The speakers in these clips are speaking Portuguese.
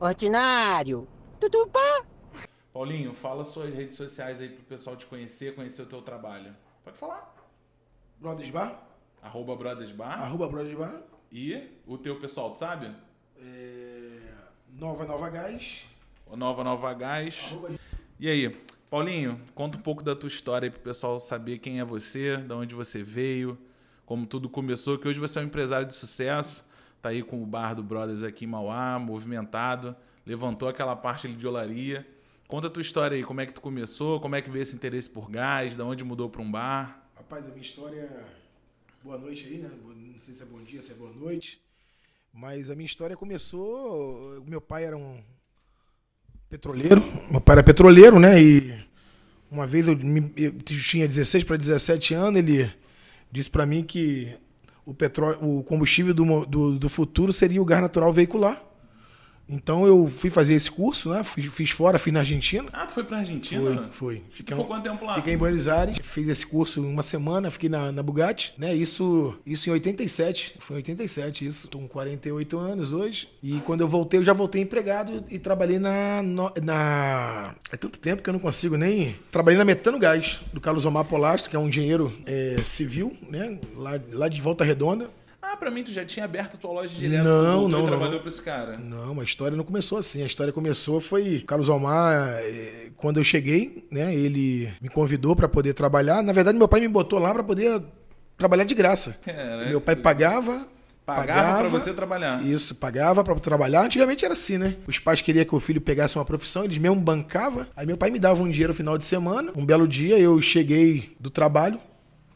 Ordinário. Tutupá. Paulinho, fala suas redes sociais aí pro pessoal te conhecer, conhecer o teu trabalho. Pode falar. Brothers Bar? Arroba Brothers Bar. Arroba Brothers Bar. E o teu pessoal, tu sabe? É... Nova Nova Gás. O Nova Nova Gás. Arroba... E aí, Paulinho, conta um pouco da tua história aí pro pessoal saber quem é você, de onde você veio, como tudo começou, que hoje você é um empresário de sucesso, tá aí com o bar do Brothers aqui em Mauá, movimentado, levantou aquela parte de olaria. Conta a tua história aí, como é que tu começou, como é que veio esse interesse por gás, de onde mudou para um bar. Rapaz, a minha história. Boa noite aí, né? Não sei se é bom dia, se é boa noite. Mas a minha história começou. Meu pai era um petroleiro. Meu pai era petroleiro, né? E uma vez eu, eu tinha 16 para 17 anos, ele disse para mim que o, petróleo, o combustível do, do, do futuro seria o gás natural veicular. Então eu fui fazer esse curso, né? Fiz, fiz fora, fiz na Argentina. Ah, tu foi pra Argentina? Foi, foi. Fiquei ficou quanto tempo lá? Fiquei em Buenos Aires, fiz esse curso uma semana, fiquei na, na Bugatti, né? Isso, isso em 87. Foi em 87 isso. Tô com 48 anos hoje. E quando eu voltei, eu já voltei empregado e trabalhei na. na... É tanto tempo que eu não consigo nem. Trabalhei na Metano Gás, do Carlos Omar Polastro, que é um engenheiro é, civil, né? Lá, lá de Volta Redonda. Ah, pra mim tu já tinha aberto a tua loja direto não, não, não, e trabalhou não. pra esse cara. Não, a história não começou assim. A história começou foi Carlos Almar, eh, quando eu cheguei, né, ele me convidou para poder trabalhar. Na verdade, meu pai me botou lá para poder trabalhar de graça. É? Meu pai pagava Pagava, pagava pra você trabalhar. Isso, pagava para trabalhar. Antigamente era assim, né? Os pais queriam que o filho pegasse uma profissão, eles mesmo bancavam. Aí meu pai me dava um dinheiro no final de semana. Um belo dia eu cheguei do trabalho,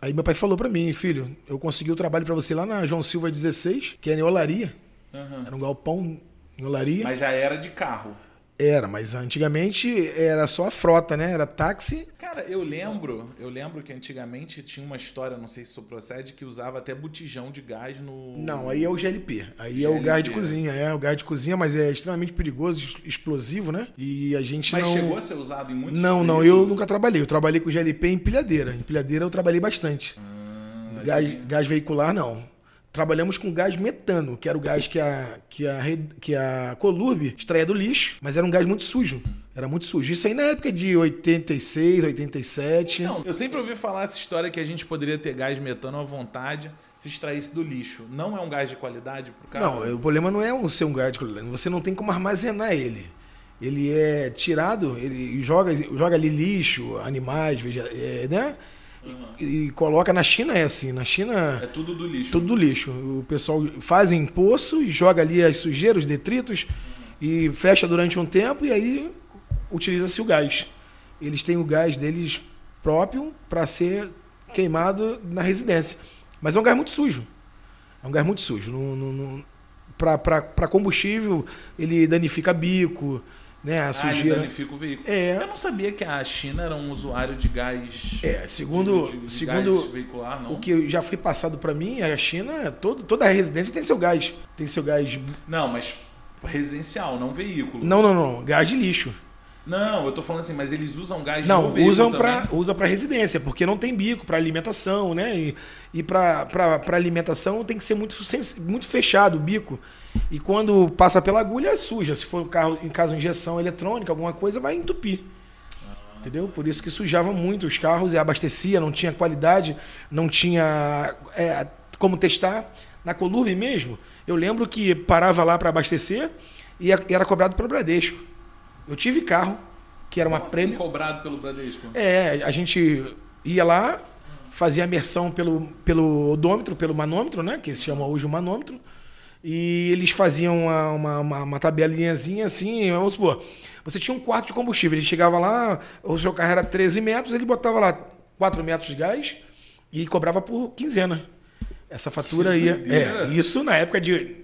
Aí meu pai falou para mim, filho, eu consegui o trabalho para você lá na João Silva 16, que é em Olaria. Uhum. Era um galpão em Olaria. Mas já era de carro. Era, mas antigamente era só a frota, né? Era táxi. Cara, eu lembro, eu lembro que antigamente tinha uma história, não sei se isso procede, que usava até botijão de gás no. Não, aí é o GLP. Aí é o GLP. gás de cozinha, é o gás de cozinha, mas é extremamente perigoso, explosivo, né? E a gente Mas não. chegou a ser usado em muitos Não, não, eu nunca trabalhei. Eu trabalhei com GLP em empilhadeira. Empilhadeira eu trabalhei bastante. Ah, Gás, gás veicular, não. Trabalhamos com gás metano, que era o gás que a, que a, que a Colurb extraía do lixo, mas era um gás muito sujo. Era muito sujo. Isso aí na época de 86, 87. Não, eu sempre ouvi falar essa história que a gente poderia ter gás metano à vontade se extraísse do lixo. Não é um gás de qualidade pro carro? Não, o problema não é o ser um gás de qualidade. Você não tem como armazenar ele. Ele é tirado, ele joga, joga ali lixo, animais, veja, né? E, e coloca na China é assim. Na China É tudo do lixo. tudo do lixo. O pessoal faz em poço e joga ali as sujeiras, os detritos e fecha durante um tempo e aí utiliza-se o gás. Eles têm o gás deles próprio para ser queimado na residência. Mas é um gás muito sujo. É um gás muito sujo. Para combustível, ele danifica bico, né? A Ah, sujeira. danifica o veículo. É. Eu não sabia que a China era um usuário de gás. É, segundo, de, de- de segundo gás veicular, não? o que já foi passado para mim, a China, todo, toda a residência tem seu gás. Tem seu gás. Não, mas residencial, não veículo. Não, não, não. Gás de lixo. Não, eu tô falando assim, mas eles usam gás Não, veículo usam para usa para residência, porque não tem bico para alimentação, né? E, e para alimentação tem que ser muito, muito fechado o bico. E quando passa pela agulha, é suja. Se for um carro, em caso de injeção eletrônica, alguma coisa, vai entupir. Entendeu? Por isso que sujava muito os carros e abastecia, não tinha qualidade, não tinha é, como testar. Na Colurbe mesmo, eu lembro que parava lá para abastecer e era cobrado pelo Bradesco. Eu tive carro, que era uma Como assim, prêmio. cobrado pelo Bradesco? É, a gente ia lá, fazia imersão pelo, pelo odômetro, pelo manômetro, né? Que se chama hoje o manômetro. E eles faziam uma, uma, uma, uma tabelinhazinha assim, vamos supor, você tinha um quarto de combustível, ele chegava lá, o seu carro era 13 metros, ele botava lá 4 metros de gás e cobrava por quinzena. Essa fatura ia. É, isso na época de,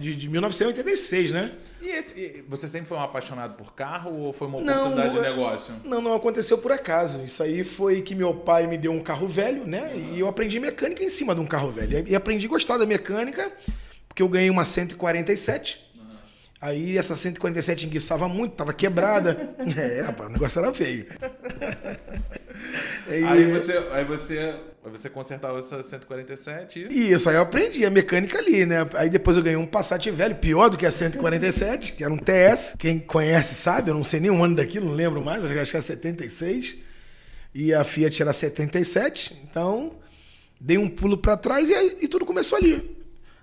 de, de 1986, né? E esse, você sempre foi um apaixonado por carro ou foi uma Não, oportunidade de é- negócio? Não, não aconteceu por acaso. Isso aí foi que meu pai me deu um carro velho, né? E eu aprendi mecânica em cima de um carro velho. E aprendi a gostar da mecânica, porque eu ganhei uma 147. Aí essa 147 enguiçava muito, tava quebrada. É, rapaz, o negócio era feio. E- Aí você, aí você, aí você consertava essa 147 e... Isso, aí eu aprendi a mecânica ali, né? Aí depois eu ganhei um Passat velho, pior do que a 147, que era um TS. Quem conhece sabe, eu não sei nem o ano daquilo, não lembro mais, acho que era 76. E a Fiat era 77, então dei um pulo para trás e, e tudo começou ali.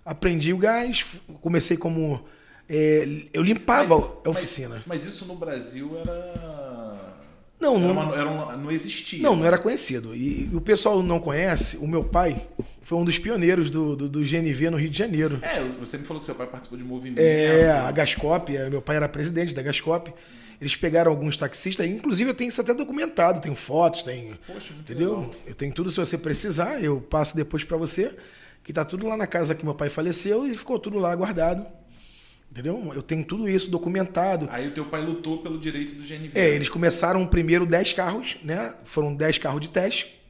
Aprendi o gás, comecei como. é, eu limpava a oficina. Mas, mas isso no Brasil era... Não, era não- uma- era não existia. Não, não era conhecido. E, e o pessoal não conhece, o meu pai foi um dos pioneiros do, do, do GNV no Rio de Janeiro. É, você me falou que seu pai participou de movimento. É, a Gascop, é, meu pai era presidente da Gascop. Eles pegaram alguns taxistas, inclusive eu tenho isso até documentado, tenho fotos, tenho. Poxa, entendeu? legal. Eu tenho tudo se você precisar, eu passo depois pra você, que tá tudo lá na casa que meu pai faleceu e ficou tudo lá guardado. Entendeu? Eu tenho tudo isso documentado. Aí o teu pai lutou pelo direito do GNV. É, eles começaram primeiro 10 carros, né? Foram 10 carros de teste.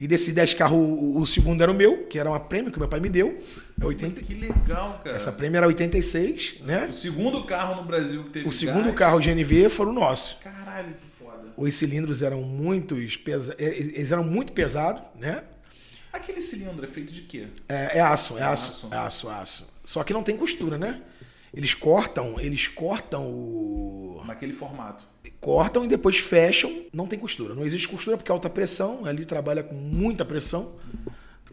E desses 10 carros, o, segundo era o meu, que era uma prêmio que meu pai me deu. É 80, Que legal, cara. essa prêmio era 86, né? O segundo carro no Brasil que teve O segundo gás. carro GNV foram o nosso. Caralho, que foda. Os cilindros eram muito pesa... eh, eles eram muito pesados, né? Aquele cilindro é feito de quê? É, é aço, é, É aço, aço. é aço, é aço. Só que não tem costura, né? Eles cortam, eles cortam o Naquele formato. cortam e depois fecham, não tem costura. Não existe costura porque é alta pressão, ali trabalha com muita pressão.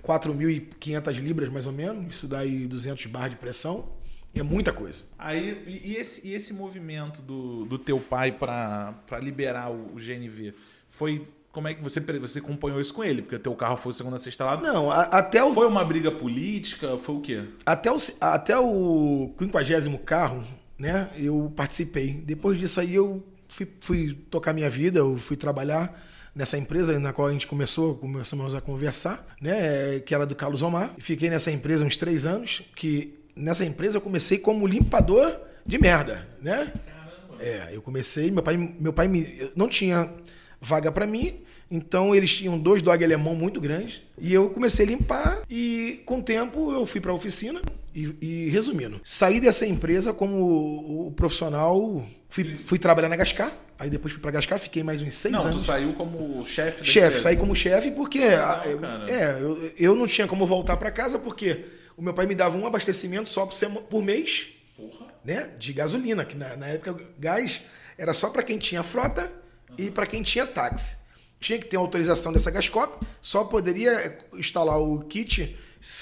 4.500 libras mais ou menos, isso dá aí 200 bar de pressão. É muita coisa. Aí, e, esse, e esse movimento do, do teu pai para liberar o, o GNV foi. Como é que você, você acompanhou isso com ele? Porque o teu carro foi o segundo a sexta lá. Não, a- até o Foi uma briga política? Foi o quê? Até o, até o 50 carro, né? Eu participei. Depois disso aí eu fui, fui tocar minha vida, eu fui trabalhar nessa empresa na qual a gente começou, começamos a conversar, né? Que era do Carlos Omar. Fiquei nessa empresa uns três anos, que nessa empresa eu comecei como limpador de merda, né? É, eu comecei, meu pai, meu pai me, não tinha vaga para mim, então eles tinham dois dog alemão muito grandes e eu comecei a limpar e com o tempo eu fui para a oficina e, e, resumindo, saí dessa empresa como o, o profissional, fui, fui trabalhar na Gascar, aí depois fui para Gascar, fiquei mais uns seis Não, tu anos. saiu como chefe Chefe, saí como chefe porque ah, eu- cara. é, eu, eu não tinha como voltar para casa porque o meu pai me dava um abastecimento só por, sema- por mês Porra. né, de gasolina, que na, na época gás era só para quem tinha frota e para quem tinha táxi. Tinha que ter autorização dessa Gascop, só poderia instalar o kit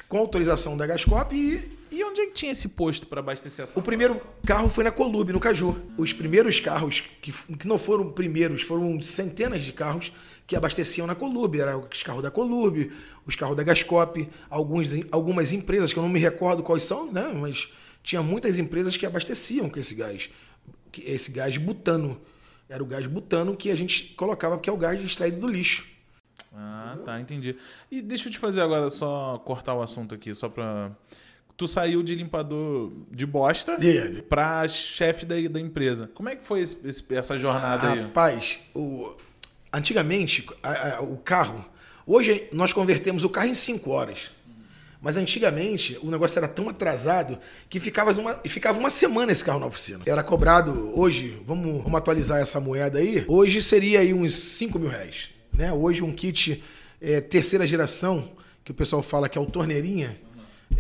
com autorização da Gascop e E onde é que tinha esse posto para abastecer essa o primeiro carro foi na Colube, no Caju. Os primeiros carros, que, que não foram primeiros, foram centenas de carros que abasteciam na Colube. Era os carros da Colube, os carros da Gascop, alguns, algumas empresas, que eu não me recordo quais são, né? mas tinha muitas empresas que abasteciam com esse gás. Esse gás butano. Era o gás butano que a gente colocava, que é o gás extraído do lixo. Ah, tá, entendi. E deixa eu te fazer agora só cortar o assunto aqui, só pra. Tu saiu de limpador de bosta De- pra chefe da, da empresa. Como é que foi esse- esse- essa jornada aí? Rapaz, o, antigamente, a- a- o carro. Hoje nós convertemos o carro em 5 horas. Mas antigamente o negócio era tão atrasado que ficava uma, ficava uma semana esse carro na oficina. Era cobrado hoje, vamos, vamos atualizar essa moeda aí. Hoje seria aí uns 5 mil reais. Né? Hoje um kit é, terceira geração, que o pessoal fala que é o torneirinha,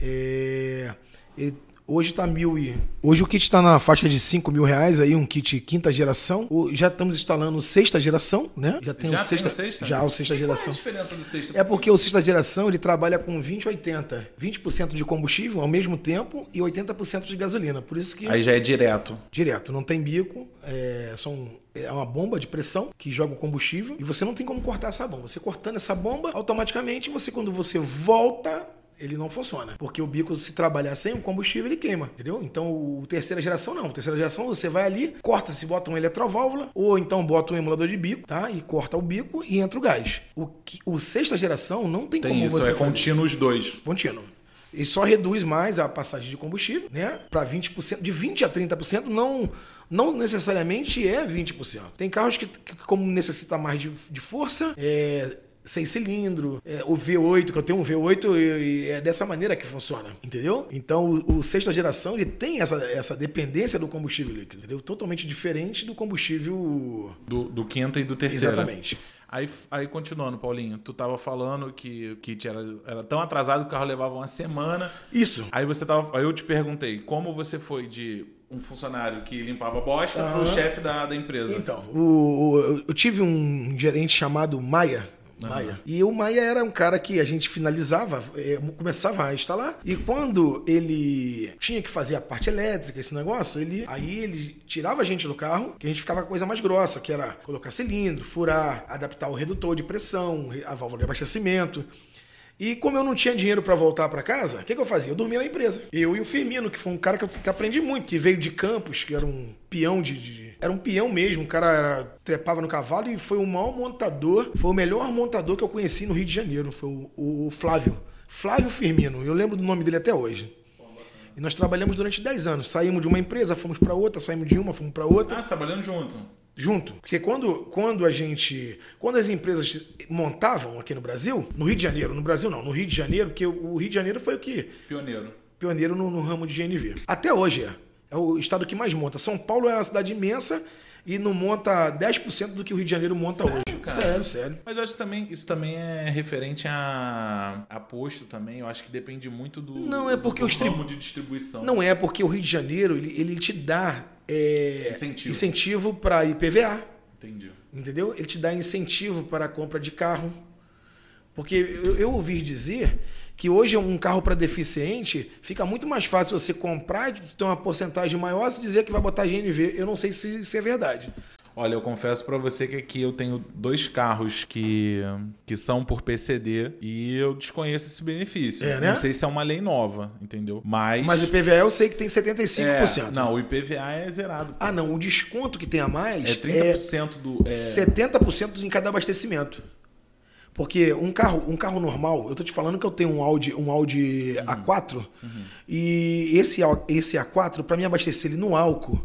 é, ele- hoje tá mil e. Hoje o kit está na faixa de 5 mil reais, aí, um kit quinta geração. O- já estamos instalando sexta geração, né? Já tem Já o tem sexta, o sexta? Já o sexta Qual é a geração. diferença do sexta? É porque o sexta geração ele trabalha com 20 80. 20% de combustível ao mesmo tempo e 80% de gasolina. Por isso que Aí já é direto. direto, não tem bico, é, são, é uma bomba de pressão que joga o combustível e você não tem como cortar essa bomba. Você cortando essa bomba, automaticamente você quando você volta ele não funciona. Porque o bico, se trabalhar sem o combustível, ele queima, entendeu? Então, o terceira geração não. Terceira geração, você vai ali, corta, se bota uma eletroválvula, ou então bota um emulador de bico, tá? E corta o bico e entra o gás. O, que- o sexta geração não tem, Tem como isso, você é contínuo os dois. contínuo. E só reduz mais a passagem de combustível, né? Para 20%, de 20 a 30%, não não necessariamente é 20%. Tem carros que, que como necessita mais de, de força, é seis cilindros, é, o V8, que eu tenho um V8 e, e é dessa maneira que funciona, entendeu? Então o, o sexta geração ele tem essa, essa dependência do combustível líquido, entendeu? Totalmente diferente do combustível Do, do quinta e do terceiro. exatamente. Aí, aí continuando, Paulinho, tu tava falando que o kit era, era tão atrasado que o carro levava uma semana. Isso. Aí você tava. Aí eu te perguntei, como você foi de um funcionário que limpava bosta pro chefe da, da empresa? Então, o, o- eu tive um gerente chamado Maia. Maia. E o Maia era um cara que a gente finalizava, eh, começava a instalar. E quando ele tinha que fazer a parte elétrica, esse negócio, ele aí ele tirava a gente do carro, que a gente ficava com a coisa mais grossa, que era colocar cilindro, furar, adaptar o redutor de pressão, a válvula de abastecimento. E como eu não tinha dinheiro pra voltar pra casa, o que, que eu fazia? Eu dormia na empresa. Eu e o Firmino, que foi um cara que eu aprendi muito, que veio de Campos, que era um peão de. de- era um peão mesmo, um cara era- trepava no cavalo e foi o maior montador, foi o melhor montador que eu conheci no Rio de Janeiro, foi o, o Flávio. Flávio Firmino, eu lembro do nome dele até hoje. E nós trabalhamos durante 10 anos. Saímos de uma empresa, fomos pra outra, saímos de uma, fomos pra outra Ah, trabalhando junto. junto. Porque quando, quando a gente. Quando as empresas montavam aqui no Brasil, no Rio de Janeiro, no Brasil não, no Rio de Janeiro, porque o Rio de Janeiro foi o que? Pioneiro. Pioneiro no, no ramo de GNV. Até hoje é. É o estado que mais monta. São Paulo é uma cidade imensa e não monta 10% do que o Rio de Janeiro monta Sério, hoje. cara? Sério, sério. Mas eu acho que também, isso também é referente a, a posto também. Eu acho que depende muito do, Não, é porque do os ramo de distribuição. Não é porque o Rio de Janeiro ele, ele te dá é, Incentivo. incentivo para IPVA. Entendi. Entendeu? Ele te dá incentivo para a compra de carro. Porque eu, eu ouvi dizer que hoje um carro para deficiente fica muito mais fácil você comprar e ter uma porcentagem maior se dizer que vai botar GNV. Eu não sei se isso é verdade. Olha, eu confesso pra você que aqui eu tenho dois carros que, que são por PCD e eu desconheço esse benefício. É, né? Não sei se é uma lei nova, entendeu? Mas. Mas o IPVA eu sei que tem 75%. É, não, o IPVA é zerado. Ah, não. O desconto que tem a mais É 30% do. É, 70% em cada abastecimento. Porque um carro, um carro normal, eu tô te falando que eu tenho um Audi, um Audi Uhum. A4 e esse esse A4 para mim abastecer ele no álcool,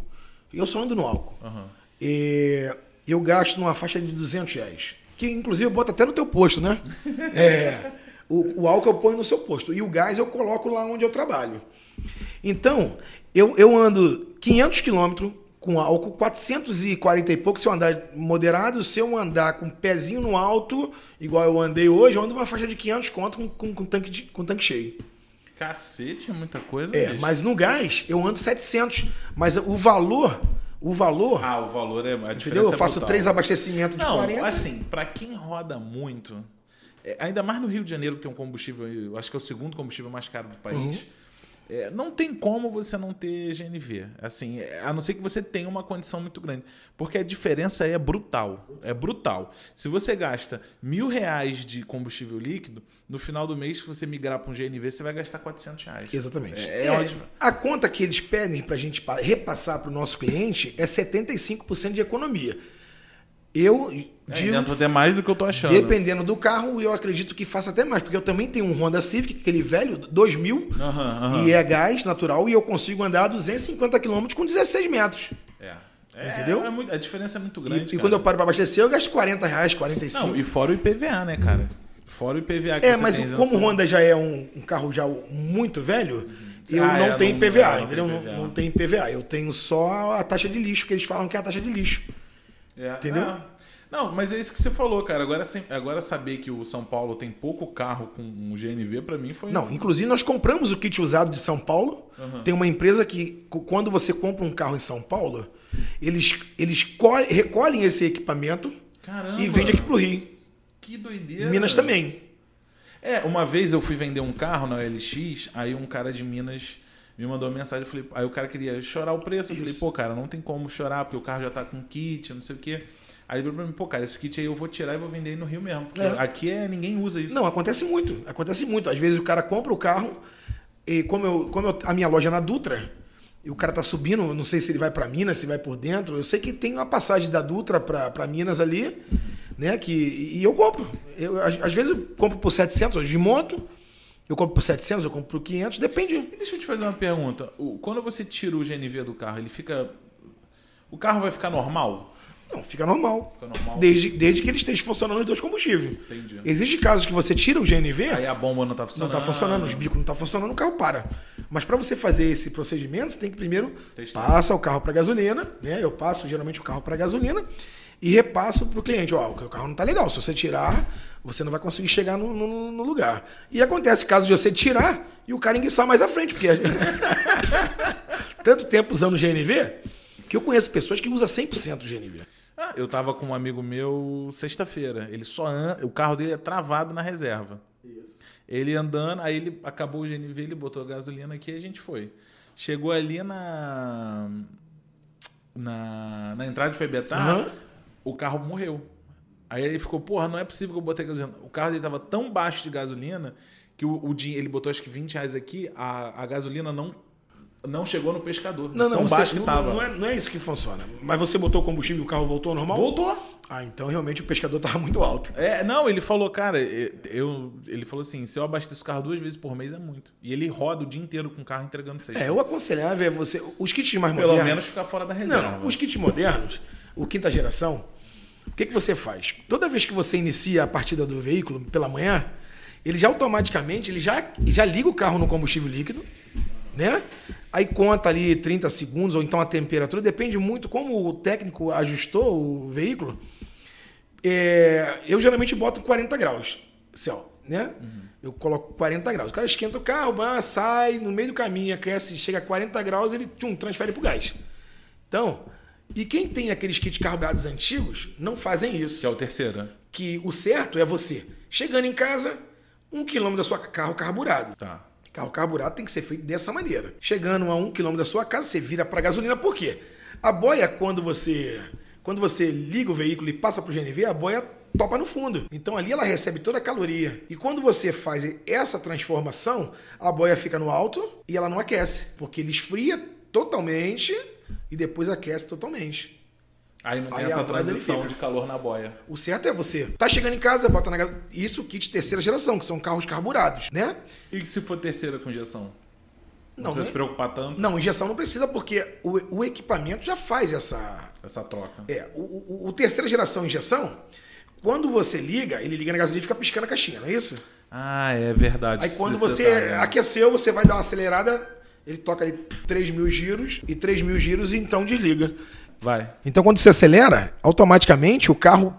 eu só ando no álcool. aham. É, eu gasto numa faixa de 200 reais. Que inclusive eu boto até no teu posto, né? É, o, o álcool eu ponho no seu posto. E o gás eu coloco lá onde eu trabalho. Então, eu, eu ando 500 quilômetros com álcool, 440 e pouco se eu andar moderado. Se eu andar com o pezinho no alto, igual eu andei hoje, eu ando uma faixa de 500 conto com, com, com tanque, de- com tanque cheio. Cacete, é muita coisa. É, bicho. mas no gás eu ando 700. Mas o valor, o valor... Ah, o valor é. A diferença Entendeu? Eu é faço brutal. três abastecimentos de Não, 40. assim, pra quem roda muito, é, ainda mais no Rio de Janeiro que tem um combustível, eu acho que é o segundo combustível mais caro do país. Uhum. É, não tem como você não ter GNV. Assim, é, a não ser que você tenha uma condição muito grande. Porque a diferença é brutal. É brutal. Se você gasta mil reais de combustível líquido, no final do mês, se você migrar para um GNV, você vai gastar 400 reais. Exatamente. É, é ótimo. A conta que eles pedem para a gente pa- repassar para o nosso cliente é 75% de economia. Eu É, digo, dentro até mais do que eu tô achando. dependendo do carro, eu acredito que faça até mais, porque eu também tenho um Honda Civic, aquele velho, 2000, Aham, aham. e é gás natural, e eu consigo andar 250 km com 16 metros. É. É, Entendeu? é muito- a diferença é muito E, grande. e cara. quando eu paro para abastecer, eu gasto 40 reais, 45. Não, e fora o IPVA, né, cara? Fora o IPVA que É, mas tem como o Honda já é um, um carro já muito velho, eu Ah, não é, tenho não- PVA, é, não entendeu? Não, não tem PVA. Eu tenho só a taxa de lixo, que eles falam que é a taxa de lixo. É, Entendeu? é. Não, mas é isso que você falou, cara. Agora, sem- agora saber que o São Paulo tem pouco carro com um GNV, pra mim foi. Não, inclusive nós compramos o kit usado de São Paulo. Tem uma empresa que, quando você compra um carro em São Paulo, eles, eles co- recolhem esse equipamento Caramba. e vendem aqui pro Rio. Que doideira. Minas também. É, uma vez eu fui vender um carro na OLX, aí um cara de Minas me mandou uma mensagem, eu falei, aí o cara queria chorar o preço, eu falei, pô, cara, não tem como chorar, porque o carro já tá com kit, não sei o quê. Aí ele falou pra mim, pô, cara, esse kit aí eu vou tirar e vou vender aí no Rio mesmo. Porque É. aqui é, ninguém usa isso. Não, acontece muito. Acontece muito. Às vezes o cara compra o carro e como, eu, como eu- a minha loja é na Dutra, e o cara tá subindo, não sei se ele vai para Minas, se vai por dentro. Eu sei que tem uma passagem da Dutra para Minas ali, né? Que, e eu compro. Eu, às, às vezes eu compro por 700 de moto, eu compro por 700, eu compro por 500, depende. E deixa eu te fazer uma pergunta. Quando você tira o GNV do carro, ele fica. O carro vai ficar normal? Não, fica normal. Fica normal. Desde, desde que ele esteja funcionando os dois combustíveis. Entendi. Existem casos que você tira o GNV, Aí a bomba não tá Não funcionando. está funcionando, os bicos não estão funcionando, o carro para. Mas para você fazer esse procedimento, você tem que primeiro Testar. passa o carro para gasolina, né? Eu passo geralmente o carro para gasolina e repasso pro cliente, ó, o carro não tá legal, se você tirar, você não vai conseguir chegar no, no, no lugar. E acontece caso de você tirar e o cara enguiçar mais à frente, porque tanto tempo usando o GNV, que eu conheço pessoas que usam 100% do GNV. Ah, eu tava com um amigo meu sexta-feira. Ele só anda, o carro dele é travado na reserva. Isso. Ele andando, aí ele acabou o GNV, ele botou a gasolina aqui e a gente foi. Chegou ali na na, na entrada de Pebetar, uhum. O carro morreu. Aí ele ficou, porra, não é possível que eu botei gasolina. O carro dele tava tão baixo de gasolina que o, o ele botou acho que 20 reais aqui, a, a gasolina não não chegou no pescador. Não, não, tão você, baixo que não, tava. Não é, não é isso que funciona. Mas você botou combustível e o carro voltou ao normal? Voltou. Ah, então realmente o pescador tava muito alto. É, não, ele falou, cara, eu, ele falou assim, se eu abasteço o carro duas vezes por mês é muito. E ele roda o dia inteiro com o carro entregando seis. É, o aconselhável é você, os kits mais Pelo modernos... Pelo menos ficar fora da reserva. Não, os kits modernos, o quinta geração, o que, que você faz? Toda vez que você inicia a partida do veículo pela manhã, ele já automaticamente ele já, já liga o carro no combustível líquido, né? Aí conta ali 30 segundos, ou então a temperatura, depende muito como o técnico ajustou o veículo. É, eu geralmente boto 40 graus, céu, né? Uhum. Eu coloco 40 graus. O cara esquenta o carro, sai, no meio do caminho, aquece, chega a 40 graus, ele tchum, transfere pro gás. Então, e quem tem aqueles kits carbonados antigos não fazem isso. Que é o terceiro. Né? Que o certo é você, chegando em casa, um quilômetro da sua carro carburado. Tá. Carro carburado tem que ser feito dessa maneira. Chegando a um quilômetro da sua casa, você vira para gasolina. Por quê? A boia, quando você quando você liga o veículo e passa para o GNV, a boia topa no fundo. Então ali ela recebe toda a caloria. E quando você faz essa transformação, a boia fica no alto e ela não aquece, porque ele esfria totalmente e depois aquece totalmente. Aí não tem Aí essa transição de calor na boia. O certo é você tá chegando em casa, bota na isso kit terceira geração, que são carros carburados, né? E se for terceira com injeção? Não, não precisa nem... se preocupar tanto? Não, injeção não precisa porque o, o equipamento já faz essa essa troca. É, o, o, o, terceira geração injeção, quando você liga, ele liga na gasolina e fica piscando a caixinha, não é isso? Ah, é verdade. Aí quando você detalhe, né? aqueceu, você vai dar uma acelerada, ele toca ali 3 mil giros e 3 mil giros e então desliga. Vai. Então quando você acelera, automaticamente o carro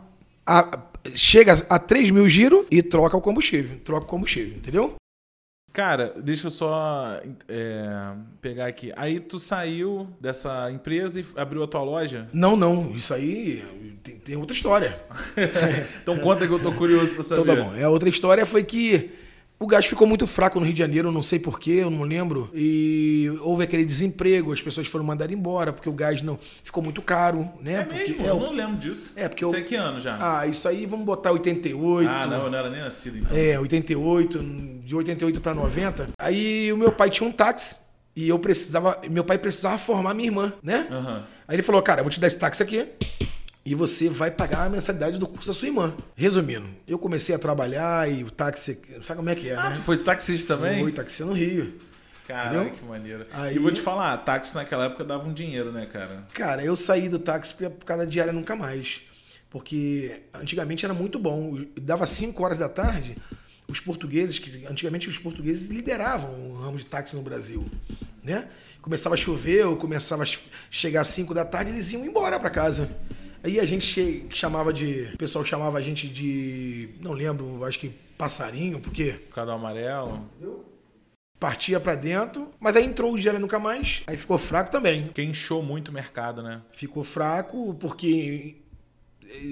a, chega a 3 mil giros e troca o combustível. Troca o combustível, entendeu? Cara, deixa eu só é, pegar aqui. Aí tu saiu dessa empresa e abriu a tua loja? Não, não. Isso aí tem, tem outra história. então conta que eu tô curioso pra saber. Então tá bom. É, a outra história foi que o gás ficou muito fraco no Rio de Janeiro, não sei porquê, eu não lembro. E houve aquele desemprego, as pessoas foram mandadas embora, porque o gás não ficou muito caro, né? É porque, mesmo? É, eu não lembro disso. É, porque isso eu, é que ano já? Ah, isso aí vamos botar 88. Ah, não, eu não era nem nascido então. É, 88, de 88 para 90. Aí o meu pai tinha um táxi. E eu precisava. Meu pai precisava formar minha irmã, né? Uhum. Aí ele falou: Cara, eu vou te dar esse táxi aqui e você vai pagar a mensalidade do curso da sua irmã. Resumindo, eu comecei a trabalhar e o táxi. Sabe como é que é? Ah, né? tu foi taxista também? Fui taxista no Rio. Caralho, que maneiro. Aí, e vou te falar, táxi naquela época dava um dinheiro, né, cara? Cara, eu saí do táxi por causa da diária nunca mais. Porque antigamente era muito bom. Dava 5 horas da tarde, os portugueses, que antigamente os portugueses lideravam o ramo de táxi no Brasil. Né? Começava a chover ou começava a chegar às 5 da tarde, eles iam embora para casa. Aí a gente chamava de. O pessoal chamava a gente de. Não lembro, acho que passarinho, porque. Cadê amarelo? Entendeu? Partia para dentro, mas aí entrou o dinheiro nunca mais, aí ficou fraco também. Quem inchou muito o mercado, né? Ficou fraco porque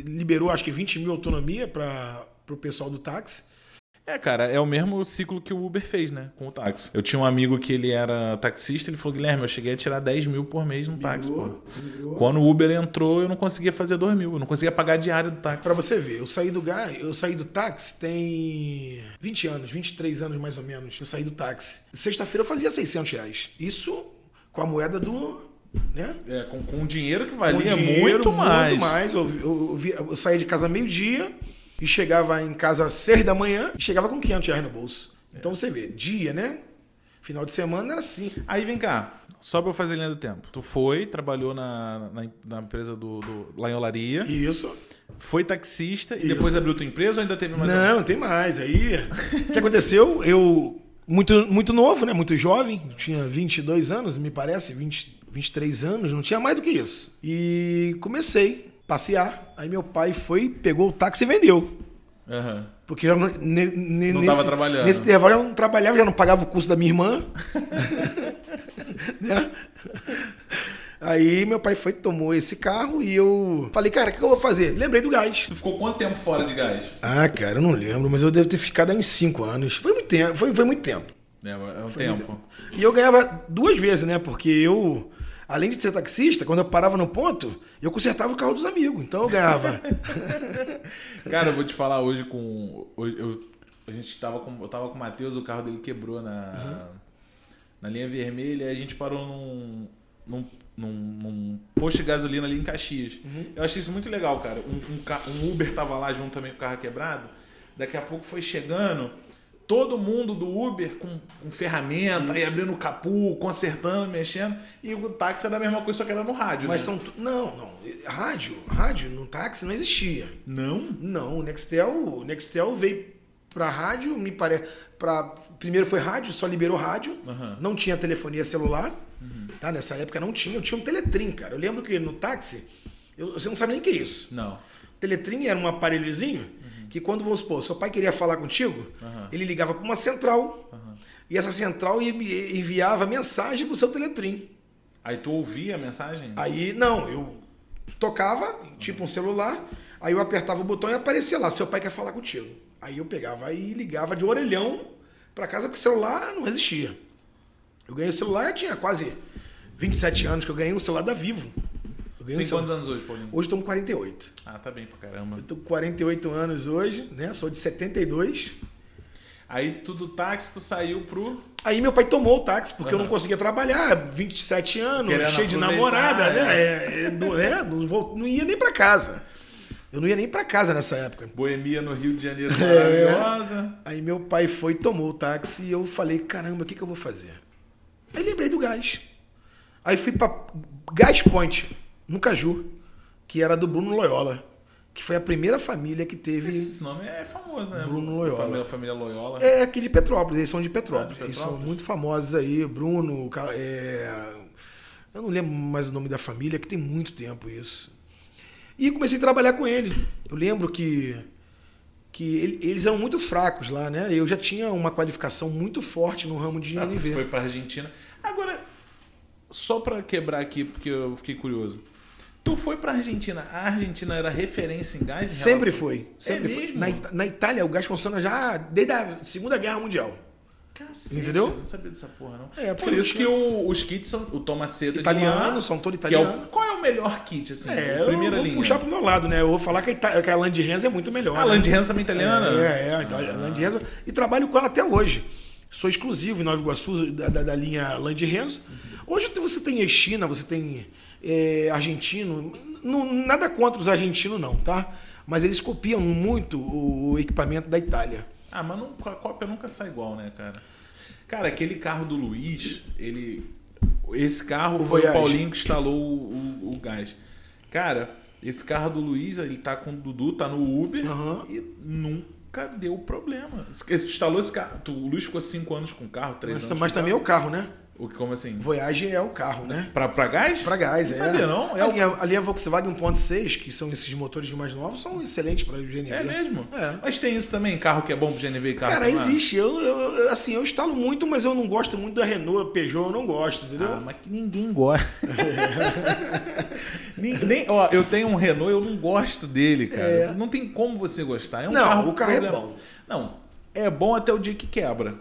liberou acho que 20 mil autonomia para o pessoal do táxi. É, cara, é o mesmo ciclo que o Uber fez, né? Com o táxi. Eu tinha um amigo que ele era taxista, ele falou, Guilherme, eu cheguei a tirar 10 mil por mês no táxi, pô. Quando o Uber entrou, eu não conseguia fazer 2 mil. Eu não conseguia pagar a diária do táxi. Pra você ver, eu saí do gás, eu saí do táxi tem 20 anos, 23 anos mais ou menos. Eu saí do táxi. Sexta-feira eu fazia 600 reais. Isso com a moeda do né? É, com, com dinheiro que valia dinheiro, muito mais. Muito mais. Eu, eu, eu, eu saía de casa meio-dia, e chegava em casa às seis da manhã e chegava com 500 reais no bolso. Então você vê, dia, né? Final de semana era assim. Aí vem cá, só pra eu fazer linha do tempo. Tu foi, trabalhou na, na, na empresa do, do, lá em Olaria. Isso. Foi taxista Isso. e depois abriu tua empresa ou ainda teve mais Não, um? tem mais. Aí, o que aconteceu? Eu, muito, muito novo, né? Muito jovem, tinha 22 anos, me parece, 20, 23 anos, não tinha mais do que isso. E comecei passear. Aí meu pai foi, pegou o táxi e vendeu. Aham. Porque eu não, ne- ne- Não nesse, tava trabalhando. Nesse intervalo eu não trabalhava, já não pagava o custo da minha irmã. Né? Aí meu pai foi, tomou esse carro e eu falei, cara, o que eu vou fazer? Lembrei do gás. Tu ficou quanto tempo fora de gás? Ah, cara, eu não lembro, mas eu devo ter ficado há uns 5 anos. Foi muito tempo, foi, foi muito tempo. É, é um tempo. E eu ganhava duas vezes, né? Porque eu, além de ser taxista, quando eu parava no ponto, eu consertava o carro dos amigos. Então eu ganhava. Cara, eu vou te falar hoje com. eu, a gente tava com. Eu tava com o Matheus, o carro dele quebrou na, na linha vermelha, a gente parou num. num, num, num posto de gasolina ali em Caxias. Eu achei isso muito legal, cara. Um, um, um Uber tava lá junto também com o carro quebrado. Daqui a pouco foi chegando. Todo mundo do Uber com, com ferramenta, aí abrindo o capu, consertando, mexendo. E o táxi era a mesma coisa, só que era no rádio. Mas né? são. Não, não. Rádio, rádio no táxi não existia. Não? Não, o Nextel, o Nextel veio pra rádio, me parece. Pra, primeiro foi rádio, só liberou rádio. Aham. Não tinha telefonia celular. Tá? Nessa época não tinha. Eu tinha um Teletrim, cara. Eu lembro que no táxi, eu- você não sabe nem o que é isso. Não. Teletrim era um aparelhozinho que quando, vamos supor, seu pai queria falar contigo, Aham. ele ligava para uma central. E essa central envi- enviava mensagem pro seu Teletrim. Aí tu ouvia a mensagem? Aí, não, eu tocava, tipo um celular, aí eu apertava o botão e aparecia lá, seu pai quer falar contigo. Aí eu pegava e ligava de orelhão pra casa, porque celular não existia. Eu ganhei o celular, tinha quase 27 anos que eu ganhei um celular da Vivo. Eu ganhei Tem quantos anos hoje, Paulinho? Hoje estou com 48. Ah, tá bem pra caramba. Eu tô com 48 anos hoje, né? Sou de 72. Aí tu do táxi, tu saiu pro. Aí meu pai tomou o táxi, porque eu Aham. não conseguia trabalhar, 27 anos, Querendo cheio de namorada, é. né? É, é, não, é, não, vou- não ia nem pra casa. Eu não ia nem pra casa nessa época. Boemia no Rio de Janeiro É. maravilhosa. Aí meu pai foi, tomou o táxi e eu falei, caramba, o que, que eu vou fazer? Aí lembrei do gás. Aí fui pra Gás Point, no Caju, que era do Bruno Loyola, que foi a primeira família que teve... Esse nome é famoso, né? Bruno Loyola. Família, família Loyola. É aqui de Petrópolis, eles são de Petrópolis. Ah, de Eles são Petrópolis. muito famosos aí. Bruno, cara, é... eu não lembro mais o nome da família, que tem muito tempo isso. E comecei a trabalhar com ele. Eu lembro que, que ele- eles eram muito fracos lá, né? Eu já tinha uma qualificação muito forte no ramo de Ah, GNV. foi pra Argentina. Agora, só pra quebrar aqui, porque eu fiquei curioso. Tu foi pra Argentina. A Argentina era referência em gás? em Sempre relação- foi. Sempre é foi. mesmo? Na, Ita- na Itália, o gás funciona já desde a Segunda Guerra Mundial. Cacete, Entendeu? Eu não sabia dessa porra, não. É, Por isso que o- os kits são o Tomaceta Italiano, de lá, são todos que é o- qual é o melhor kit, assim? É, primeira eu vou linha. puxar pro meu lado, né? Eu vou falar que a, Ita- que a Land é muito melhor. A né? Land Hands também italiana? É, é, a Land Renzo. E trabalho com ela até hoje. Sou exclusivo em Nova Iguaçu da, da, da linha Land Renzo. Hoje você tem China, você tem é, argentino. Não- nada contra os argentinos, não, tá? Mas eles copiam muito o equipamento da Itália. Ah, mas não, a cópia nunca sai igual, né, cara? Cara, aquele carro do Luiz, ele. Esse carro O foi Voyage. o Paulinho que instalou o, o- o gás. Cara, esse carro do Luiz, ele tá com o Dudu, tá no Uber Aham. e nunca deu problema. Esse- Tu instalou esse carro. Tu, o Luiz ficou cinco anos com o carro, três Mas, anos. mas com também é o carro, né? O que, como assim? Voyage é o carro, né? Pra, pra gás? Pra gás, não é. sabia, não? É, a, linha, a linha Volkswagen 1.6, que são esses motores mais novos, são excelentes para o GNV. é mesmo? É. Mas tem isso também, carro que é bom pro GNV e carro Cara, é? existe. Eu, eu- assim, eu instalo muito, mas eu não gosto muito da Renault, Peugeot, eu não gosto, entendeu? Ah, mas que ninguém gosta. nem, nem- ó, eu tenho um Renault, eu não gosto dele, cara. É. Não tem como você gostar. É um Não, carro o carro é problema- bom. Não, é bom até o dia que quebra.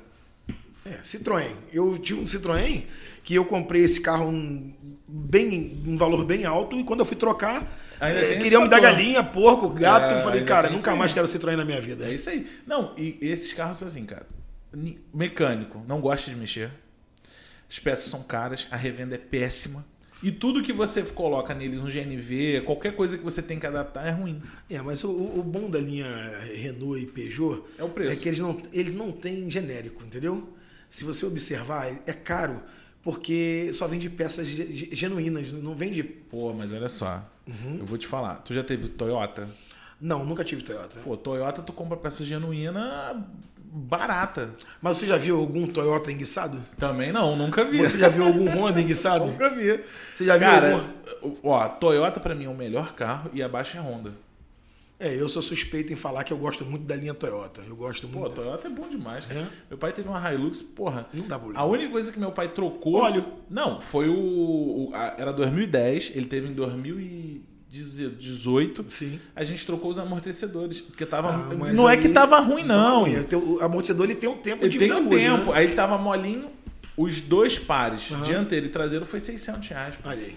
É, Citroën. Eu tinha um Citroën que eu comprei esse carro um, bem, um valor bem alto e quando eu fui trocar, Ainda eh, queriam me dar galinha, porco, gato. É, eu falei, cara, nunca mais quero Citroën na minha vida. É isso aí. Não, e esses carros são assim, cara. Ni- Mecânico, não gosta de mexer. As peças são caras, a revenda é péssima. E tudo que você coloca neles, um GNV, qualquer coisa que você tem que adaptar é ruim. É, mas o, o bom da linha Renault e Peugeot É o preço. é que eles não, eles não têm genérico, entendeu? Se você observar, é caro porque só vende peças ge- ge- genuínas, não vende. Pô, mas olha só. Uhum. Eu vou te falar. Tu já teve Toyota? Não, nunca tive Toyota. Pô, Toyota tu compra peça genuína barata. Mas você já viu algum Toyota enguiçado? Também não, nunca vi. Você já viu algum Honda enguiçado? nunca vi. Você já viu Cara, algum... ó, Toyota pra mim é o melhor carro e abaixo é Honda. É, eu sou suspeito em falar que eu gosto muito da linha Toyota. Eu gosto Pô, muito. da- Toyota é bom demais, cara. É? Meu pai teve uma Hilux, porra. Não dá problema. A única coisa que meu pai trocou. Óleo. Não, foi o. o- a- era 2010, ele teve em 2018. Sim. A gente trocou os amortecedores. Porque tava. Ah, não é que tava ruim, não. ruim. Tem O amortecedor ele tem um tempo Ele de tem um tempo. né? Aí ele tava molinho. Os dois pares, Aham. dianteiro e traseiro, foi 600 reais. pô. Olha aí.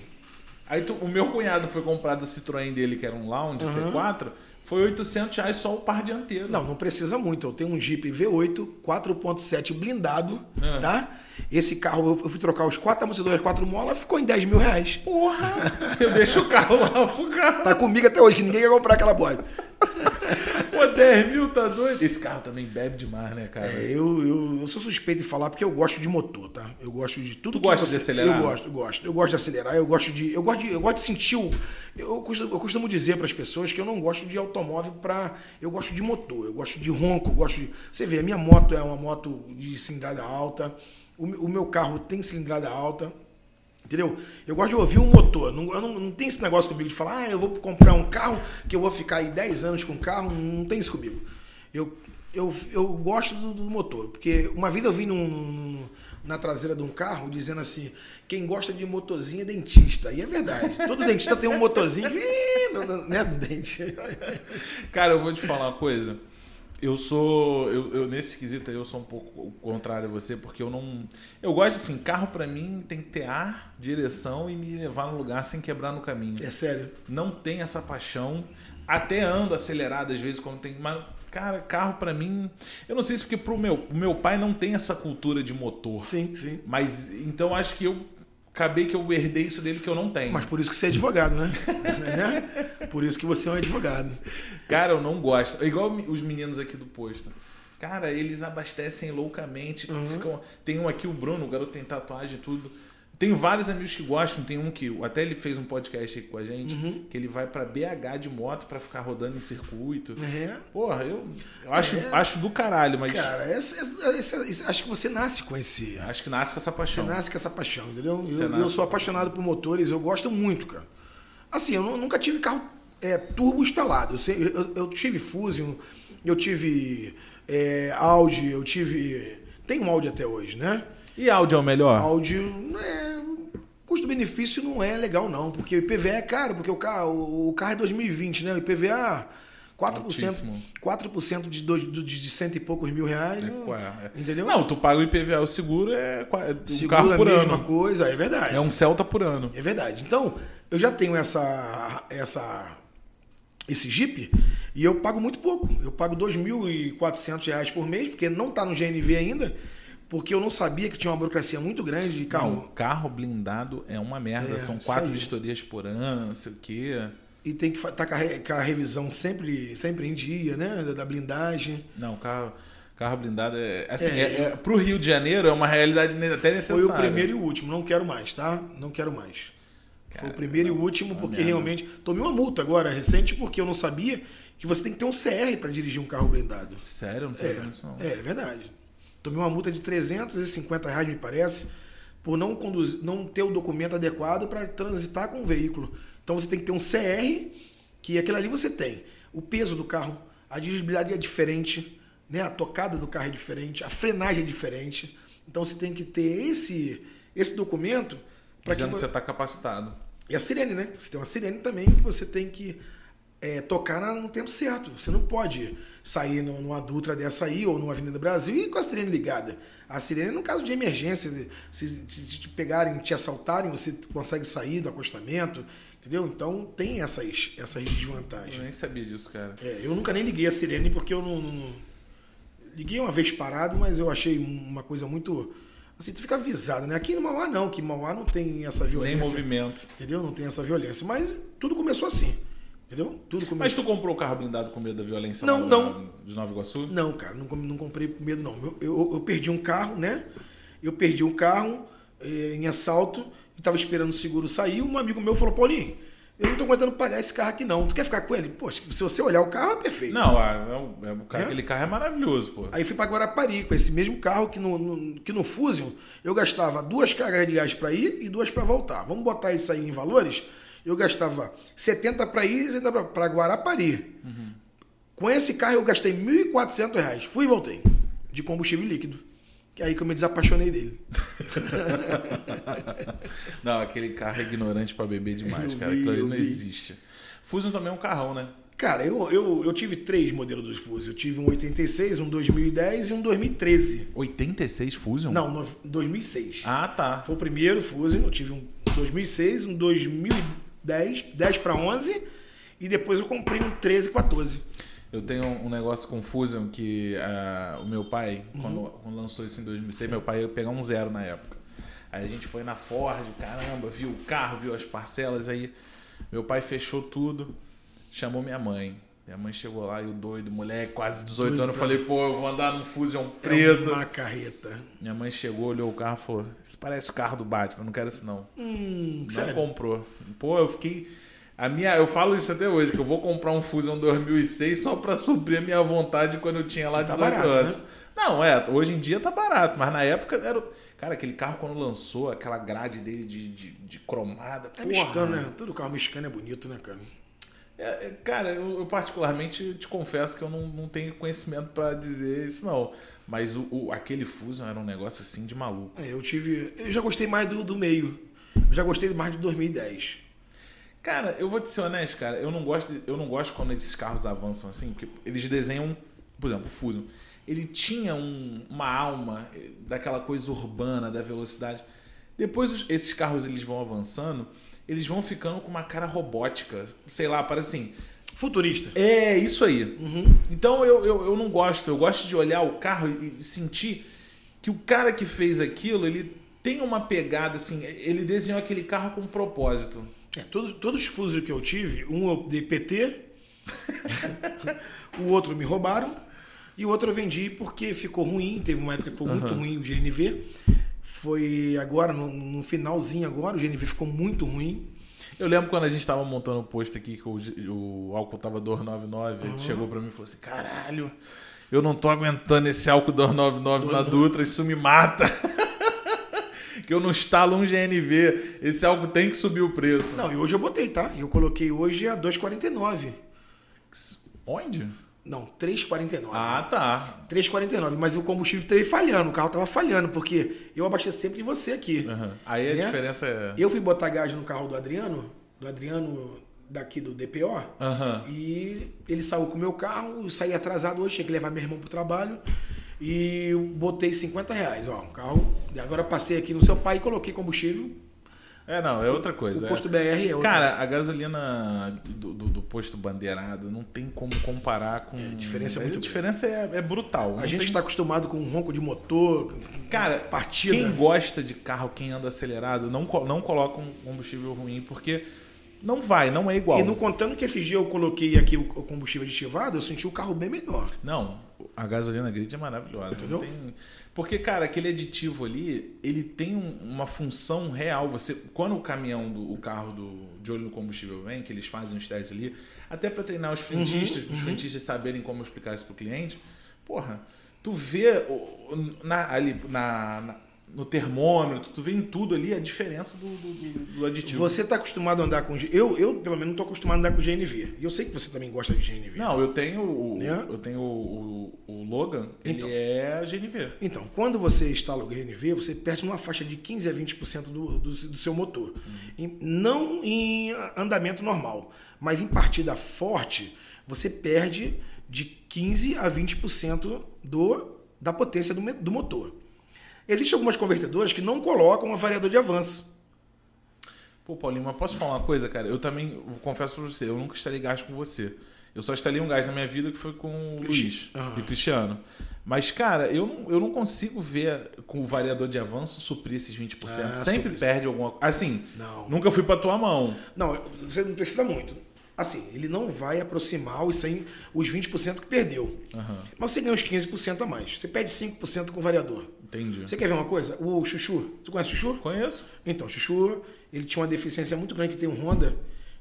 Aí tu- o meu cunhado foi comprar do Citroën dele, que era um Lounge Aham. C4, foi 800 reais só o par dianteiro. Não, não precisa muito. Eu tenho um Jeep V8 4.7 blindado, É. tá? Esse carro, eu fui trocar os quatro amortecedores, quatro molas, ficou em 10 mil reais. Porra! Eu deixo o carro lá pro carro. Tá comigo até hoje, que ninguém quer comprar aquela bosta. Pô, 10 mil, tá doido? Esse carro também bebe demais, né, cara? É, eu, eu, eu sou suspeito de falar porque eu gosto de motor, tá? Eu gosto de tudo Tu que gosta de acelerar? Eu gosto, eu gosto. Eu gosto de acelerar, eu gosto de. Eu gosto de, eu gosto de sentir o. Eu costumo, eu costumo dizer para as pessoas que eu não gosto de automóvel para. Eu gosto de motor, eu gosto de ronco, eu gosto de. Você vê, a minha moto é uma moto de cilindrada alta, o, o meu carro tem cilindrada alta. Entendeu? Eu gosto de ouvir um motor. Não, não, não tem esse negócio comigo de falar, ah, eu vou comprar um carro que eu vou ficar aí 10 anos com o carro. Não tem isso comigo. Eu, eu, eu gosto do, do motor. Porque uma vez eu vi num- num- na traseira de um carro dizendo assim: quem gosta de motorzinho é dentista. E é verdade. Todo dentista tem um motorzinho né, no dente. Cara, eu vou te falar uma coisa. Eu sou. Eu, eu, nesse quesito aí, eu sou um pouco o contrário a você, porque eu não. Eu gosto assim, carro pra mim tem que ter ar, direção e me levar no lugar sem quebrar no caminho. É sério. Não tem essa paixão. Até ando acelerado às vezes quando tem. Mas, cara, carro pra mim. Eu não sei se porque pro meu, o meu pai não tem essa cultura de motor. Sim, sim. Mas então acho que eu acabei que eu herdei isso dele que eu não tenho. Mas por isso que você é advogado, né? Né? Por isso que você é um advogado. Cara, eu não gosto. É igual os meninos aqui do posto. Cara, eles abastecem loucamente. Uhum. Ficam... Tem um aqui, o Bruno, o garoto tem tatuagem e tudo. Tenho vários amigos que gostam. Tem um que até ele fez um podcast aqui com a gente, Uhum. que ele vai pra BH de moto pra ficar rodando em circuito. É. Porra, eu, eu acho, É. acho do caralho, mas Cara, esse- acho que você nasce com esse. acho que nasce com essa Você paixão. nasce com essa paixão, entendeu? Você Eu, eu sou essa apaixonado por motores, eu gosto muito, cara. Assim, eu nu- nunca tive carro é, turbo instalado. Eu, eu- eu tive Fusion, eu tive é, Audi, eu tive. Tem um Audi até hoje, né? E áudio é o melhor? Audi, é, custo-benefício não é legal, não, porque o IPVA é caro, porque o carro, o carro é 2020, né? O IPVA 4%, Altíssimo. 4% de, dois- de, de cento e poucos mil reais. É, não- é? Entendeu? Não, tu paga o IPVA, o seguro é qua- é um Segura carro por a mesma ano. coisa, é verdade. É um Celta por ano. É verdade. Então, eu já tenho essa, essa, esse Jeep e eu pago muito pouco. Eu pago 2.400 reais por mês, porque não está no GNV ainda, porque eu não sabia que tinha uma burocracia muito grande de carro. Não, carro blindado é uma merda. É, São quatro vistorias por ano, não sei o quê. E tem que estar tá com, a revisão sempre, sempre em dia, né? Da, da blindagem. Não, carro, carro blindado é. Assim, É, é, é- pro Rio de Janeiro é uma realidade até necessária. Foi o primeiro e o último. Não quero mais, tá? Não quero mais. Foi Cara, o primeiro e o não, último, porque merda. realmente. Tomei uma multa agora, recente, porque eu não sabia que você tem que ter um CR para dirigir um carro blindado. Sério? Eu não sei disso, não. É, é verdade. Tomei uma multa de 350 reais, me parece, por não, conduzir, não ter o documento adequado para transitar com o veículo. Então você tem que ter um CR, que aquele ali você tem. O peso do carro, a dirigibilidade é diferente, né? a tocada do carro é diferente, a frenagem é diferente. Então você tem que ter esse, esse documento para que, Dizendo que vo- você está capacitado. e a sirene, né? Você tem uma sirene também que você tem que é, tocar no tempo certo. Você não pode sair num- numa Dutra dessa aí ou numa Avenida Brasil e com a sirene ligada. A sirene, no caso de emergência, se, te pegarem, te assaltarem, você consegue sair do acostamento, entendeu? Então tem essas, essas Eu desvantagens. nem sabia disso, cara. É, eu nunca nem liguei a sirene porque eu não, não- Liguei uma vez parado, mas eu achei uma coisa muito. Assim, tu fica avisado, né? Aqui no Mauá não, que Mauá não tem essa Nem violência. movimento. Entendeu? Não tem essa violência. Mas tudo começou assim. Entendeu? Tudo Mas tu comprou o carro blindado com medo da violência Não, não. de Nova Iguaçu? Não, cara, não, com- não comprei por medo, não. Eu, eu, eu perdi um carro, né? Eu perdi um carro eh, em assalto e estava esperando o seguro sair. Um amigo meu falou: Paulinho, Eu não tô aguentando pagar esse carro aqui, não. Tu quer ficar com ele? Pô, se você olhar o carro, é perfeito. Não, é é o cara- É? aquele carro é maravilhoso, pô. Aí fui para Guarapari com esse mesmo carro que no, no- que no Fusion eu gastava duas cargas de gás para ir e duas para voltar. Vamos botar isso aí em valores? Eu gastava 70 para ir e 70 para Guarapari. Com esse carro eu gastei 1.400 reais. Fui e voltei de combustível líquido. Que é aí que eu me desapaixonei dele. Não, aquele carro é ignorante pra beber demais, Eu cara. vi, Aquilo ali não vi. existe. Fusion também é um carrão, né? Cara, eu, eu, eu tive três modelos dos Fusion. Eu tive um 86, um 2010 e um 2013. 86 Fusion? Não, no- 2006. Ah, tá. Foi o primeiro Fusion, eu tive um 2006, um 2010, 10 para 11 e depois eu comprei um 13 14. Eu tenho um negócio com Fusion que ah, o meu pai, Uhum. quando, quando lançou isso em 2006, meu pai ia pegar um zero na época. Aí a gente foi na Ford, caramba, viu o carro, viu as parcelas, aí meu pai fechou tudo, chamou minha mãe. Minha mãe chegou lá e o doido, moleque, quase 18 Doido anos, eu falei, pô, eu vou andar num Fusion preto. É uma carreta. Minha mãe chegou, olhou o carro e falou: Isso parece o carro do Batman, não quero isso não. Hum, Não sério. comprou. Pô, eu fiquei. A minha, eu falo isso até hoje, que eu vou comprar um Fusion 2006 só pra suprir a minha vontade quando eu tinha lá Tá 18 barato, anos. né? Não, é, hoje em dia tá barato, mas na época era. Cara, aquele carro quando lançou, aquela grade dele de, de, de cromada. É porra. mexicano, né? Todo carro mexicano é bonito, né, cara? É, é, cara, eu, eu particularmente te confesso que eu não, não tenho conhecimento pra dizer isso, não. Mas o, o- aquele Fusion era um negócio assim de maluco. É, eu tive. Eu já gostei mais do, do meio. Eu já gostei mais de 2010. Cara, eu vou te ser honesto, cara. Eu não gosto, eu não gosto quando esses carros avançam assim, porque eles desenham, por exemplo, o Fusion. Ele tinha um- uma alma eh, daquela coisa urbana, da velocidade. Depois esses carros eles vão avançando, eles vão ficando com uma cara robótica. Sei lá, parece assim. Futurista. É, isso aí. Então eu, eu, eu não gosto. Eu gosto de olhar o carro e sentir que o cara que fez aquilo, ele tem uma pegada assim. Ele desenhou aquele carro com um propósito. É, todos, todos os fusos que eu tive, um dei PT, o outro me roubaram e o outro eu vendi porque ficou ruim. Teve uma época que ficou muito ruim o GNV. Foi agora, no, no finalzinho agora, o GNV ficou muito ruim. Eu lembro quando a gente tava montando o posto aqui, que o, o álcool tava 299, ele chegou pra mim e falou assim: caralho, eu não tô aguentando esse álcool 299 na Dutra, isso me mata. que eu não instalo um GNV. Esse álcool tem que subir o preço. Não, e hoje eu botei, tá? Eu coloquei hoje a 2,49. Onde? Não, 3,49. Ah, tá. 3,49, mas o combustível teve falhando, o carro tava falhando, porque eu abasteço sempre de você aqui. Aham. Aí a Né? diferença é. Eu fui botar gás no carro do Adriano, do Adriano daqui do DPO, Aham. e ele saiu com o meu carro, eu saí atrasado hoje, tinha que levar meu irmão pro trabalho, e botei 50 reais, ó, o carro, e agora passei aqui no seu pai e coloquei combustível, É, não, é outra coisa. o é. posto BR é outro. Cara, a gasolina do, do- do posto bandeirado não tem como comparar com. a diferença é muito A diferença é, é brutal. a Não gente tem- está acostumado com um ronco de motor, Cara, partida. quem gosta de carro, quem anda acelerado, não, não coloca um combustível ruim, porque não vai, não é igual. E não contando que esse dia eu coloquei aqui o o combustível aditivado, eu senti o carro bem melhor. Não, a gasolina grid é maravilhosa. Entendeu? tem- Porque, cara, aquele aditivo ali, ele tem um- uma função real. Você, quando o caminhão, do, o carro do, de olho no combustível vem, que eles fazem os testes ali, até para treinar os frentistas, Uhum, para os frentistas saberem como explicar isso pro cliente, porra, tu vê o- o- na- ali na, na- no termômetro, tu vê em tudo ali a diferença do, do- do- aditivo. Você está acostumado a andar com. Eu, eu pelo menos, não estou acostumado a andar com GNV. E eu sei que você também gosta de GNV. Não, eu tenho o, Né? eu tenho o, o- o Logan, ele Então. é GNV. Então, quando você instala o GNV, você perde uma faixa de 15 a 20% do, do, do seu motor. Em- não em andamento normal, mas em partida forte, você perde de 15 a 20% do, da potência do, do motor. Existem algumas convertedoras que não colocam um variador de avanço. Pô, Paulinho, mas posso falar uma coisa, cara? Eu também confesso pra você, eu nunca instalei gás com você. Eu só instalei um gás na minha vida que foi com o Luiz Aham. e o Cristiano. Mas, cara, eu não, eu não consigo ver com o variador de avanço suprir esses 20%. Ah, Sempre perde alguma coisa. Assim, Não. nunca fui pra tua mão. Não, você não precisa muito. Assim, ele não vai aproximar os, 100, os 20% que perdeu. Aham, Mas você ganha uns 15% a mais. Você perde 5% com o variador. entendi. Você quer ver uma coisa? O Chuchu, tu conhece o Chuchu? Conheço. Então, o Chuchu, ele tinha uma deficiência muito grande que tem um Honda,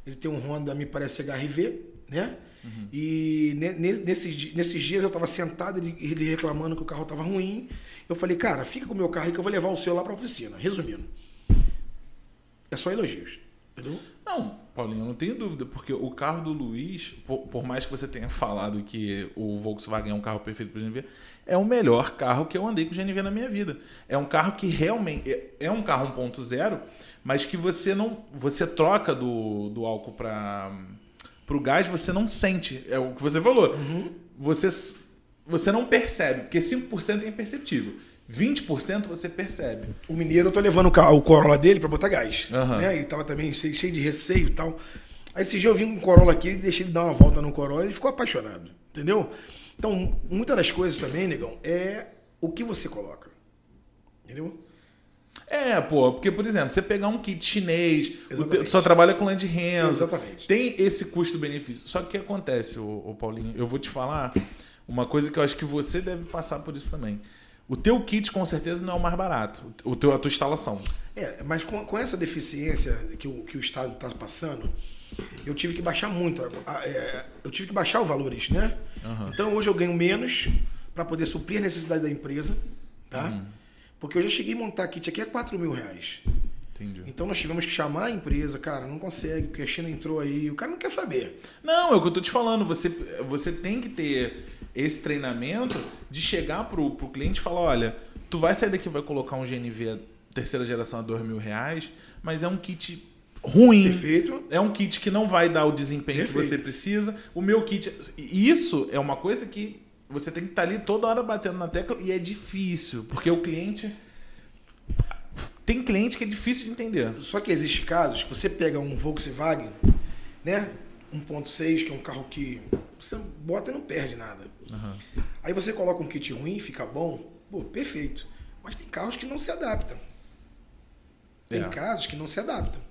Ele tem um Honda, me parece HRV, né? Uhum. E nesses, nesses dias eu estava sentado, ele, ele reclamando que o carro estava ruim. Eu falei, cara, fica com o meu carro aí que eu vou levar o seu lá para a oficina. Resumindo, é só elogios. Entendeu? Não, Paulinho, eu não tenho dúvida, porque o carro do Luiz, por, por, mais que você tenha falado que o Volkswagen é um carro perfeito para o GNV, é o melhor carro que eu andei com o GNV na minha vida. É um carro que realmente é, é um carro 1.0, mas que você não você troca do, do álcool para o gás, você não sente. É o que você falou. Uhum. Você, você não percebe, porque 5% é imperceptível. 20% você percebe. O mineiro, eu tô levando o Corolla dele para botar gás. Uhum. Né? E tava também cheio, cheio de receio e tal. Aí esse dia eu vim com o Corolla aqui, e deixei ele dar uma volta no Corolla e ele ficou apaixonado. Entendeu? Então, muitas das coisas também, negão, é o que você coloca. Entendeu? É, pô, porque, por exemplo, você pegar um kit chinês, tu só trabalha com land renda. Exatamente. Tem esse custo-benefício. Só que o que acontece, ô, ô, Paulinho, eu vou te falar uma coisa que eu acho que você deve passar por isso também. O teu kit, com certeza, não é o mais barato, o teu, a tua instalação. É, mas com, com essa deficiência que o, que o Estado está passando, eu tive que baixar muito. É, eu tive que baixar os valores, né? Uhum. Então hoje eu ganho menos para poder suprir a necessidade da empresa, tá? Uhum. Porque eu já cheguei a montar kit aqui a 4 mil reais. Entendi. Então nós tivemos que chamar a empresa, cara, não consegue, porque a China entrou aí, o cara não quer saber. Não, é o que eu tô te falando, você, você tem que ter esse treinamento de chegar pro, pro cliente e falar, olha, tu vai sair daqui e vai colocar um GNV terceira geração a dois mil reais, mas é um kit ruim. Perfeito. É um kit que não vai dar o desempenho Perfeito. que você precisa. O meu kit. Isso é uma coisa que você tem que estar tá ali toda hora batendo na tecla e é difícil, porque o cliente. Tem cliente que é difícil de entender. Só que existe casos que você pega um Volkswagen, né? 1.6, que é um carro que você bota e não perde nada. Uhum. Aí você coloca um kit ruim, fica bom, pô, perfeito. Mas tem carros que não se adaptam. Tem é. casos que não se adaptam.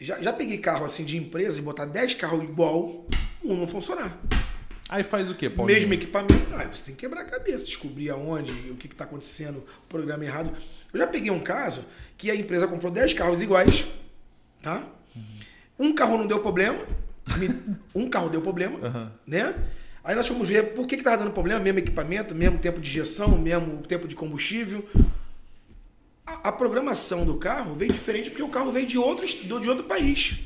Já, já peguei carro assim de empresa e botar 10 carros igual, um não funcionar. Aí faz o quê, Paulo? Mesmo equipamento. Aí você tem que quebrar a cabeça, descobrir aonde, o que está acontecendo, o programa errado. Eu já peguei um caso que a empresa comprou 10 carros iguais, tá? Uhum. Um carro não deu problema, um carro deu problema, uhum. né? Aí nós fomos ver por que estava dando problema, mesmo equipamento, mesmo tempo de injeção, mesmo tempo de combustível. A, a, programação do carro veio diferente porque o carro veio de outro, de outro país.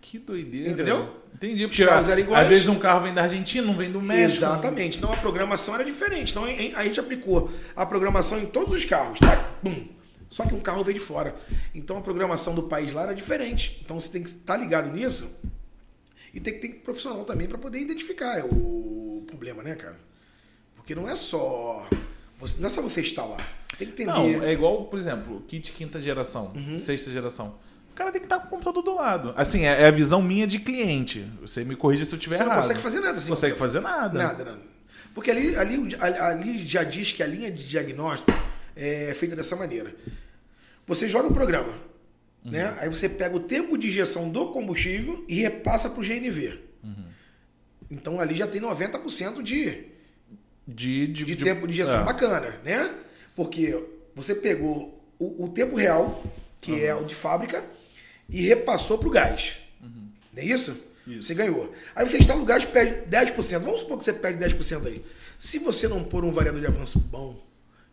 Que doideira. Entendeu? Entendi. Porque às vezes um carro vem da Argentina, não vem do México. Exatamente. Então a programação era diferente. Então a gente aplicou a programação em todos os carros, tá? Bum. Só que um carro veio de fora. Então a programação do país lá era diferente. Então você tem que estar ligado nisso e tem que ter profissional também para poder identificar o problema, né, cara? Porque não é só. Você, não é só você instalar. Tem que entender. Não, é igual, por exemplo, kit quinta geração, uhum. sexta geração. O cara tem que estar com o computador do lado. Assim, é, é a visão minha de cliente. Você me corrija se eu estiver errado. Você não consegue fazer nada assim. Não consegue fazer nada. Nada, nada. Porque ali, ali, ali já diz que a linha de diagnóstico é feita dessa maneira. Você joga o programa. Uhum. Né? Aí você pega o tempo de injeção do combustível e repassa para o GNV. Uhum. Então ali já tem 90% de, de, de, de, tempo de injeção é. bacana, né? Porque você pegou o, o tempo real, que uhum. é o de fábrica, e repassou para o gás. Uhum. Não é isso? isso? Você ganhou. Aí você instala o gás e perde 10%. Vamos supor que você perde 10% aí. Se você não pôr um variador de avanço bom,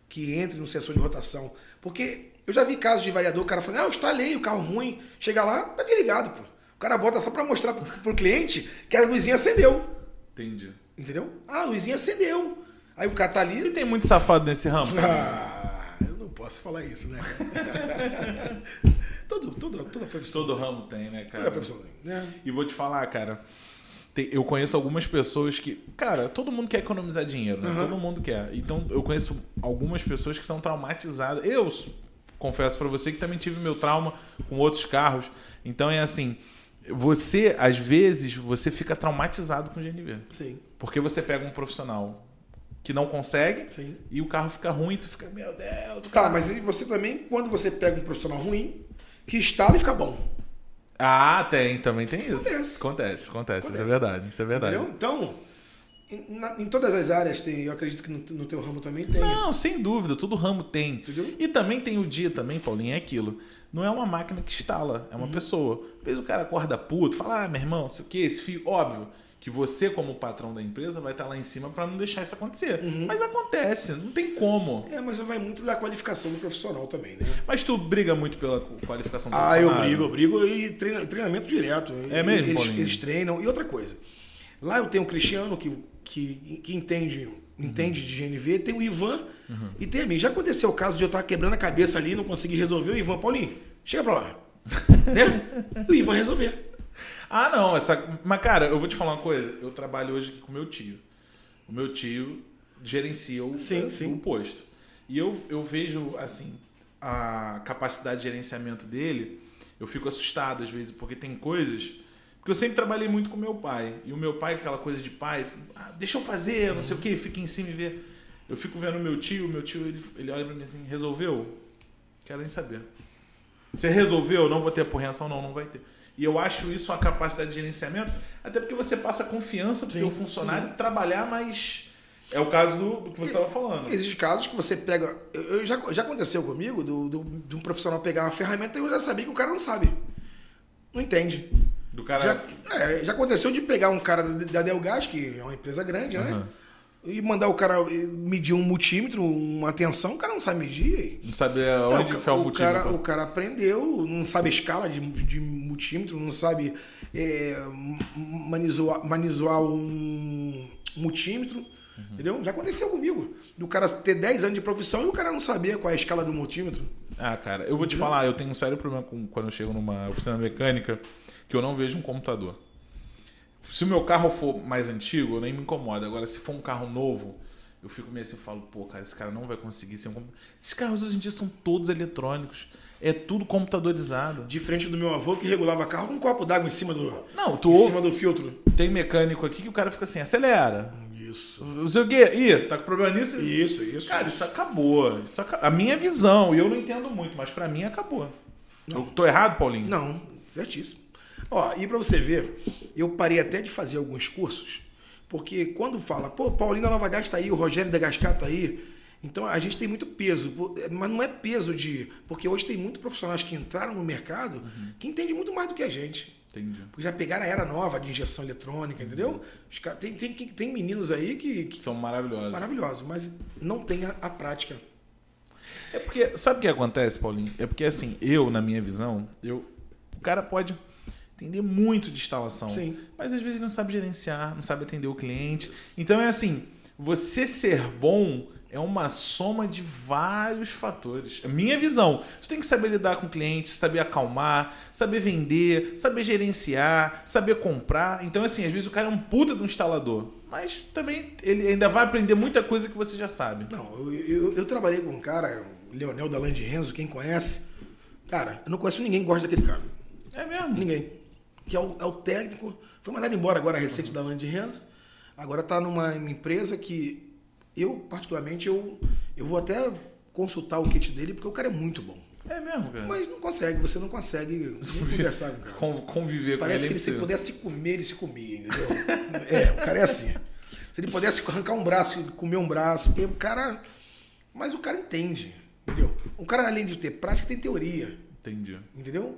que entre no sensor de rotação, porque eu já vi casos de variador, o cara falando, ah, eu instalei o carro ruim. Chega lá, tá desligado, pô. O cara bota só para mostrar pro, pro cliente que a luzinha acendeu. Entendi. Entendeu? Ah, a luzinha acendeu. Aí o cara tá ali. E tem muito safado nesse ramo? Ah, eu não posso falar isso, né? todo, todo, toda profissão. Todo ramo tem, né, cara? Toda profissão tem, né? E vou te falar, cara. eu conheço algumas pessoas que. Cara, todo mundo quer economizar dinheiro, né? Uhum. Todo mundo quer. Então eu conheço algumas pessoas que são traumatizadas. Eu confesso para você que também tive meu trauma com outros carros. Então é assim, você às vezes você fica traumatizado com o GNV. Sim. Porque você pega um profissional que não consegue Sim. e o carro fica ruim, tu fica, meu Deus. Tá, mas e você também, quando você pega um profissional ruim, que instala e fica bom. Ah, tem, também tem isso. Acontece, acontece, acontece. acontece. Isso é verdade, isso é verdade. Entendeu? Então, na- em todas as áreas tem, eu acredito que no, no teu ramo também tem. Não, sem dúvida, todo ramo tem. Entendeu? E também tem o dia também, Paulinho, é aquilo. Não é uma máquina que instala, é uma pessoa. Às vezes o cara acorda puto, fala, ah, meu irmão, sei o que, esse fio. Óbvio que você, como patrão da empresa, vai estar lá em cima para não deixar isso acontecer. Mas acontece, não tem como. É, mas vai muito da qualificação do profissional também, né? Mas tu briga muito pela qualificação do Ah, eu funcionário? brigo, eu brigo e treina- treinamento direto. É mesmo, eles, eles treinam. E outra coisa, lá eu tenho o Cristiano que, que, que entende, entende de GNV, tem o Ivan e tem a mim. Já aconteceu o caso de eu estar quebrando a cabeça ali, não conseguir resolver, o Ivan, Paulinho, chega pra lá. né? E o Ivan resolver. Ah, não. Essa... Mas, cara, eu vou te falar uma coisa. Eu trabalho hoje aqui com meu tio. O meu tio gerencia o, Sim, o sim. posto. E eu, eu vejo, assim, a capacidade de gerenciamento dele. Eu fico assustado às vezes, porque tem coisas. Porque eu sempre trabalhei muito com meu pai. E o meu pai, aquela coisa de pai, ah, deixa eu fazer, não sei o quê, fica em cima e vê. Eu fico vendo meu tio, meu tio, ele, ele olha pra mim assim, resolveu? Quero nem saber. Você resolveu? Não vou ter apurreação? Não, não vai ter. E eu acho isso uma capacidade de gerenciamento, até porque você passa confiança pro Sim, teu funcionário trabalhar, mas é o caso do, do que você estava falando. Existem casos que você pega. Eu, eu já, já aconteceu comigo do, do- de um profissional pegar uma ferramenta e eu já sabia que o cara não sabe. Não entende. Do cara. Já, é, já aconteceu de pegar um cara da Delgás, que é uma empresa grande, né? E mandar o cara medir um multímetro, uma tensão, o cara não sabe medir. Não sabe É, onde o, enfiar o o multímetro. cara, o cara aprendeu, não sabe a escala de, de multímetro, não sabe é, manizoar, manizoar um multímetro. Uhum. Entendeu? Já aconteceu comigo. Do cara ter 10 anos de profissão e o cara não saber qual é a escala do multímetro. Ah, cara, eu vou te falar, eu tenho um sério problema com, quando eu chego numa oficina mecânica que eu não vejo um computador. Se o meu carro for mais antigo, eu nem me incomoda. Agora, se for um carro novo, eu fico meio assim, falo, pô, cara, esse cara não vai conseguir ser um computador. Esses carros hoje em dia são todos eletrônicos. É tudo computadorizado. Diferente do meu avô que regulava carro com um copo d'água em cima do, Não, tu em ouve, cima do filtro. tem mecânico aqui que o cara fica assim, acelera. Isso. Não sei o quê. Ih, tá com problema nisso? Isso, isso. Cara, isso acabou. Isso aca- A minha visão, e eu não entendo muito, mas pra mim acabou. Eu tô errado, Paulinho? Não, certíssimo. Ó, e pra você ver, eu parei até de fazer alguns cursos, porque quando fala, pô, Paulinho da Nova Gás tá aí, o Rogério da Gascar tá aí, então a gente tem muito peso, pô, mas não é peso de. Porque hoje tem muitos profissionais que entraram no mercado que entendem muito mais do que a gente. Entendi. Porque já pegaram a era nova de injeção eletrônica, entendeu? Os caras- tem, tem, tem meninos aí que, que São maravilhosos. maravilhosos, mas não tem a, a prática. É porque, sabe o que acontece, Paulinho? É porque assim, eu, na minha visão, eu, o cara pode entender muito de instalação, Sim. mas às vezes não sabe gerenciar, não sabe atender o cliente. Então é assim, você ser bom é uma soma de vários fatores. É minha visão. Tu tem que saber lidar com o cliente, saber acalmar, saber vender, saber gerenciar, saber comprar. Então, assim, às vezes o cara é um puta do instalador. Mas também ele ainda vai aprender muita coisa que você já sabe. Não, eu, eu, eu trabalhei com um cara, o Leonel da Land Renzo, quem conhece. Cara, eu não conheço ninguém que gosta daquele cara. É mesmo? Ninguém. Que é o, é o técnico. Foi mandado embora agora recente da Land Renzo. Agora está numa empresa que eu, particularmente, eu, eu vou até consultar o kit dele, porque o cara é muito bom. É mesmo, cara. Mas não consegue, você não consegue conversar com o cara. Con- Conviver Parece com que ele. ele, se é pudesse comer, ele se comia, entendeu? é, o cara é assim. Se ele pudesse arrancar um braço comer um braço, porque o cara. Mas o cara entende, entendeu? O cara, além de ter prática, tem teoria, Entendi. entendeu?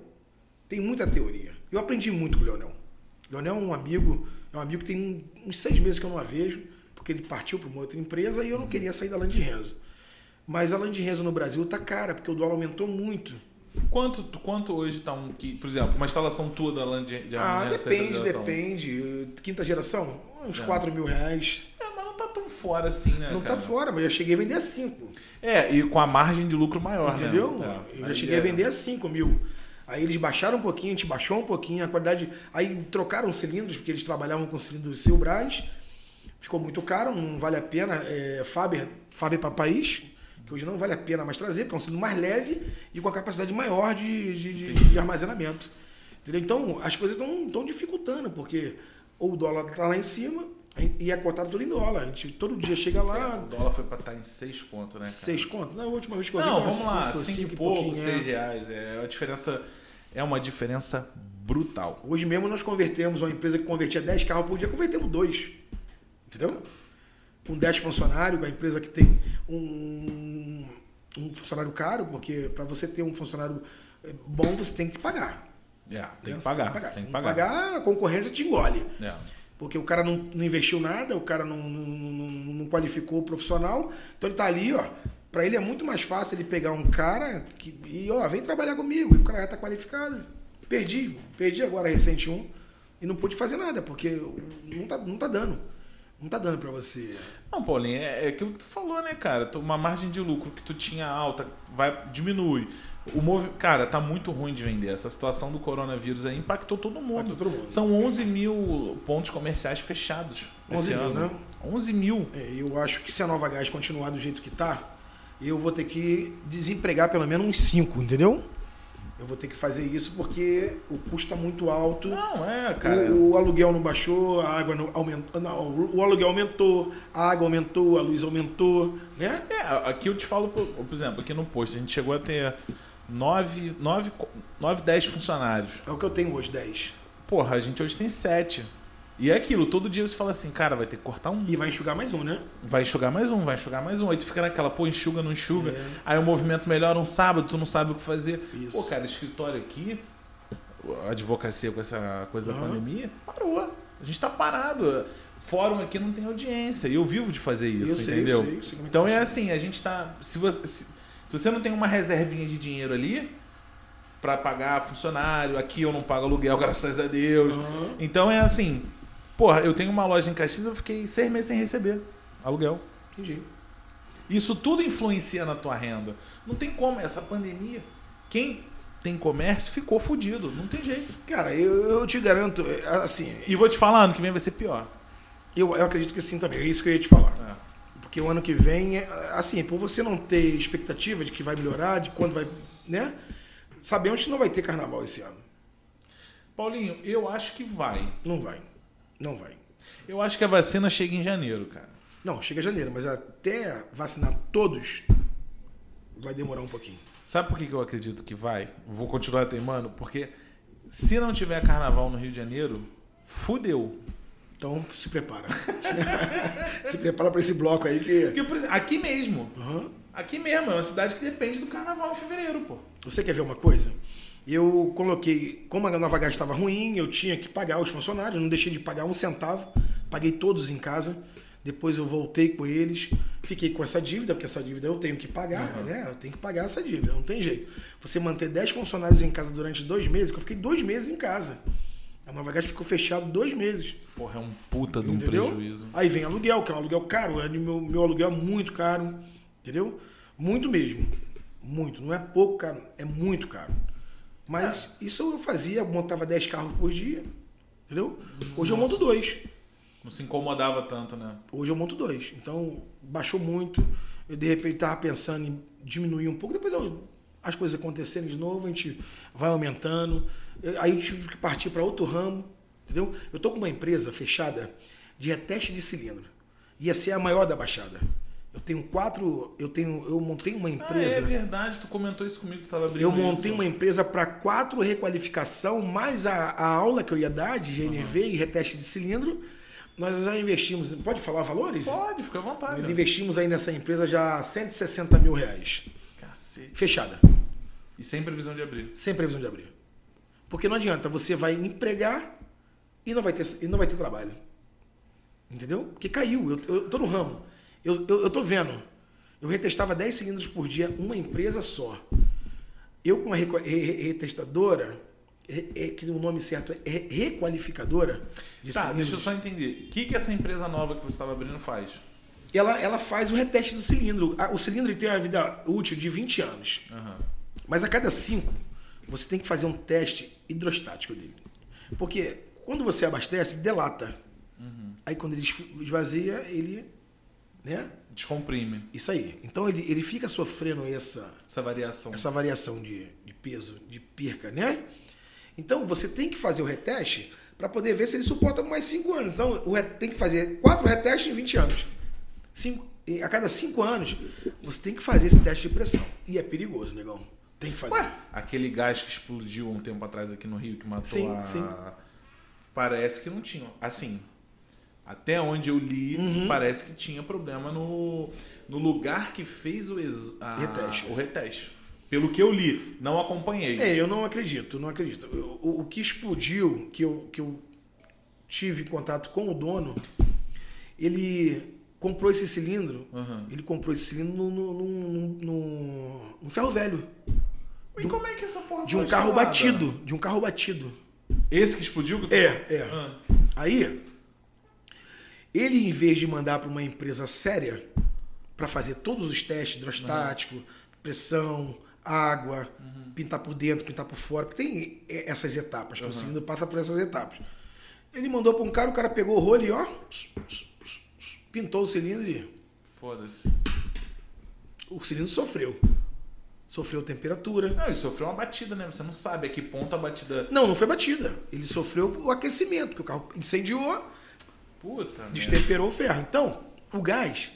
Tem muita teoria. Eu aprendi muito com o Leonel. Leonel é um amigo, é um amigo que tem uns seis meses que eu não a vejo, porque ele partiu para uma outra empresa e eu não queria sair da Land Renzo. Mas a Land Renzo no Brasil tá cara, porque o dólar aumentou muito. Quanto, quanto hoje tá um que, por exemplo, uma instalação tua da Land de Ah, de sexta depende, depende. Quinta geração, uns É. 4 mil reais. É, mas não tá tão fora assim, né, Não cara? tá fora, mas eu já cheguei a vender a 5. É, e com a margem de lucro maior, Entendeu? né? É, eu já cheguei é- a vender a 5 mil. Aí eles baixaram um pouquinho, a gente baixou um pouquinho a qualidade. Aí trocaram os cilindros, porque eles trabalhavam com cilindros Silbras. Ficou muito caro, não vale a pena. É, Faber, Faber para país, que hoje não vale a pena mais trazer, porque é um cilindro mais leve e com a capacidade maior de, de, de- de armazenamento. Entendeu? Então, as coisas estão dificultando, porque ou o dólar está lá em cima e é cotado tudo em dólar. A gente todo dia chega lá, O dólar foi pra estar em 6 pontos, né, cara? seis contos. Na última vez que eu vi, Não, vamos lá, cinco, 5 cinco e pouco, pouquinho, 6 é. reais. É uma diferença, é uma diferença brutal. Hoje mesmo nós convertemos uma empresa que convertia 10 carros por dia, convertemos dois. Entendeu? Com 10 funcionários, a empresa que tem um, um funcionário caro, porque para você ter um funcionário eh, bom, você tem que pagar. Yeah, tem, que pagar, Tem que pagar. tem Se que não pagar. pagar, a concorrência te engole. Yeah. Porque o cara não, não investiu nada, o cara não, não, não- qualificou o profissional. Então ele tá ali, ó. Pra ele é muito mais fácil ele pegar um cara que, e, ó, vem trabalhar comigo. E o cara já tá qualificado. Perdi. Perdi agora recente um. E não pude fazer nada, porque não tá, não tá dando. Não tá dando pra você. Não, Paulinho, é, é aquilo que tu falou, né, cara? Uma margem de lucro que tu tinha alta, vai diminui. O. Cara, tá muito ruim de vender. Essa situação do coronavírus aí impactou todo mundo. Impactou todo mundo. São 11 mil pontos comerciais fechados 11 esse mil, ano. né? 11 mil. É, eu acho que se a Nova Gás continuar do jeito que tá, eu vou ter que desempregar pelo menos uns 5, entendeu? Eu vou ter que fazer isso porque o custo tá muito alto. Não, é, cara. O, o aluguel não baixou, a água não aumentou. Não, o aluguel aumentou, a água aumentou, a luz aumentou, né? É, aqui eu te falo, por, por exemplo, aqui no posto, a gente chegou a ter 9, 9, 9 10 funcionários. É o que eu tenho hoje, 10. Porra, a gente hoje tem 7. E é aquilo, todo dia você fala assim, cara, vai ter que cortar um. E vai enxugar mais um, né? Vai enxugar mais um, vai enxugar mais um. Aí tu fica naquela, pô, enxuga, não enxuga. É. Aí o movimento melhora um sábado, tu não sabe o que fazer. Isso. Pô, cara, escritório aqui, advocacia com essa coisa da Aham. pandemia, parou. A gente tá parado. Fórum aqui não tem audiência. E eu vivo de fazer isso, eu sei, entendeu? eu sei, eu sei que Então é assim, a gente tá. Se você, se, se você não tem uma reservinha de dinheiro ali pra pagar funcionário, aqui eu não pago aluguel, graças a Deus. Aham. Então é assim, porra, eu tenho uma loja em Caxias, eu fiquei seis meses sem receber aluguel. Entendi. Isso tudo influencia na tua renda. Não tem como, essa pandemia, quem tem comércio ficou fudido, não tem jeito. Cara, eu, eu te garanto, é, assim, E vou te falar, ano que vem vai ser pior. eu, eu acredito que sim também. É isso que eu ia te falar. É. Porque o ano que vem, é, assim, por você não ter expectativa de que vai melhorar, de quando vai, né? Sabemos que não vai ter carnaval esse ano. Paulinho, eu acho que vai. Não vai. Não vai. Eu acho que a vacina chega em janeiro, cara. Não, chega janeiro, mas até vacinar todos vai demorar um pouquinho. Sabe por que que eu acredito que vai? Vou continuar teimando, porque se não tiver carnaval no Rio de Janeiro, fudeu. Então se prepara. se prepara para esse bloco aí que. Porque, por exemplo, aqui mesmo, Aham. aqui mesmo, é uma cidade que depende do carnaval em fevereiro, pô. Você quer ver uma coisa? Eu coloquei, como a nova gás estava ruim, eu tinha que pagar os funcionários, não deixei de pagar um centavo, paguei todos em casa. Depois eu voltei com eles, fiquei com essa dívida, porque essa dívida eu tenho que pagar, né? Eu tenho que pagar essa dívida, não tem jeito. Você manter 10 funcionários em casa durante dois meses, que eu fiquei dois meses em casa. A Nova Gás ficou fechado dois meses. Porra, é um puta de um Entendeu? prejuízo. Aí vem aluguel, que é um aluguel caro. é, Meu, meu aluguel é muito caro. Entendeu? Muito mesmo. Muito. Não é pouco caro, é muito caro. Mas isso eu fazia, montava 10 carros por dia. Entendeu? Hoje eu monto dois. Não se incomodava tanto, né? Hoje eu monto dois. Então, baixou muito. Eu, de repente, estava pensando em diminuir um pouco. Depois eu- as coisas acontecerem de novo, a gente vai aumentando. Aí eu tive que partir para outro ramo. Entendeu? Eu tô com uma empresa fechada de reteste de cilindro. Ia ser a maior da Baixada. Eu tenho quatro. Eu tenho. Eu montei uma Ah, empresa. é verdade, tu comentou isso comigo, tu tava abrindo Eu montei isso. uma empresa para quatro requalificação, mais a, a aula que eu ia dar de GNV e reteste de cilindro. Nós já investimos. Pode falar valores? Pode, fica à vontade. Nós investimos aí nessa empresa já 160 mil reais. Cacete. Fechada. E sem previsão de abrir. Sem previsão de abrir. Porque não adianta, você vai empregar e não vai ter, e não vai ter trabalho. Entendeu? Porque caiu. Eu, eu tô no ramo. Eu, eu, eu tô vendo. Eu retestava 10 cilindros por dia, uma empresa só. Eu com a requa- re- re- retestadora, é, é que o nome certo é re- requalificadora de Tá, cilindros. deixa eu só entender. O que, que essa empresa nova que você estava abrindo faz? ela, ela faz o reteste do cilindro. O cilindro tem uma vida útil de 20 anos. Aham. Mas a cada 5, você tem que fazer um teste hidrostático dele. Porque quando você abastece, ele delata. Aí quando ele esvazia, ele. Né? Descomprime Isso aí. Então ele, ele fica sofrendo essa, essa variação. essa variação de, de peso, de perca, né? Então você tem que fazer o reteste para poder ver se ele suporta por mais 5 anos. Então tem que fazer quatro retestes em 20 anos. Cinco, a cada 5 anos você tem que fazer esse teste de pressão. E é perigoso, negão. Tem que fazer. Ué, aquele gás que explodiu um tempo atrás aqui no Rio, que matou Sim, a. sim. Parece que não tinha. Assim, Até onde eu li, parece que tinha problema no, no lugar que fez o, ex, a- Reteste. o reteste. Pelo que eu li, não acompanhei. É, eu não acredito, não acredito. O, o que explodiu, que eu, que eu tive contato com o dono, ele comprou esse cilindro, Aham. ele comprou esse cilindro no, no, no- no ferro velho. E como é que essa porra De um carro instalada? batido. De um carro batido. Esse que explodiu? que tu- É, é. Ah, Aí, ele, em vez de mandar para uma empresa séria para fazer todos os testes hidrostático, pressão, água, pintar por dentro, pintar por fora, porque tem essas etapas, que o cilindro passa por essas etapas. Ele mandou para um cara, o cara pegou o rolo e ó, pintou o cilindro e Foda-se. o cilindro sofreu. Sofreu temperatura. Não, ele sofreu uma batida, né? Você não sabe a que ponto a batida. Não, não foi batida. Ele sofreu o aquecimento, porque o carro incendiou, Puta. destemperou o ferro. Então, o gás,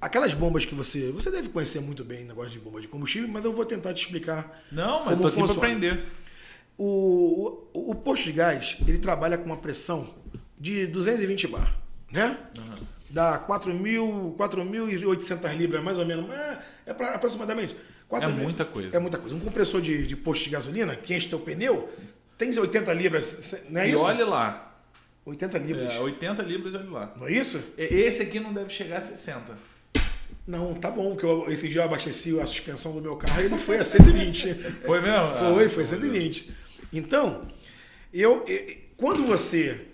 aquelas bombas que você. Você deve conhecer muito bem o negócio de bomba de combustível, mas eu vou tentar te explicar. Não, mas como tô aqui funciona. pra aprender. O, o, o posto de gás, ele trabalha com uma pressão de 220 bar, né? Dá 4.000, 4.800 libras, mais ou menos. É, é pra, aproximadamente. 4 É muita coisa. É muita coisa. Um compressor de, de posto de gasolina, que enche teu pneu, tem 80 libras, não é e isso? olha lá. 80 libras. É, 80 libras, olha lá. Não é isso? E- Esse aqui não deve chegar a 60. Não, tá bom, que eu, esse dia eu abasteci a suspensão do meu carro e ele foi a 120. Foi mesmo? foi, Ah, foi 120. Então, eu, eu- quando você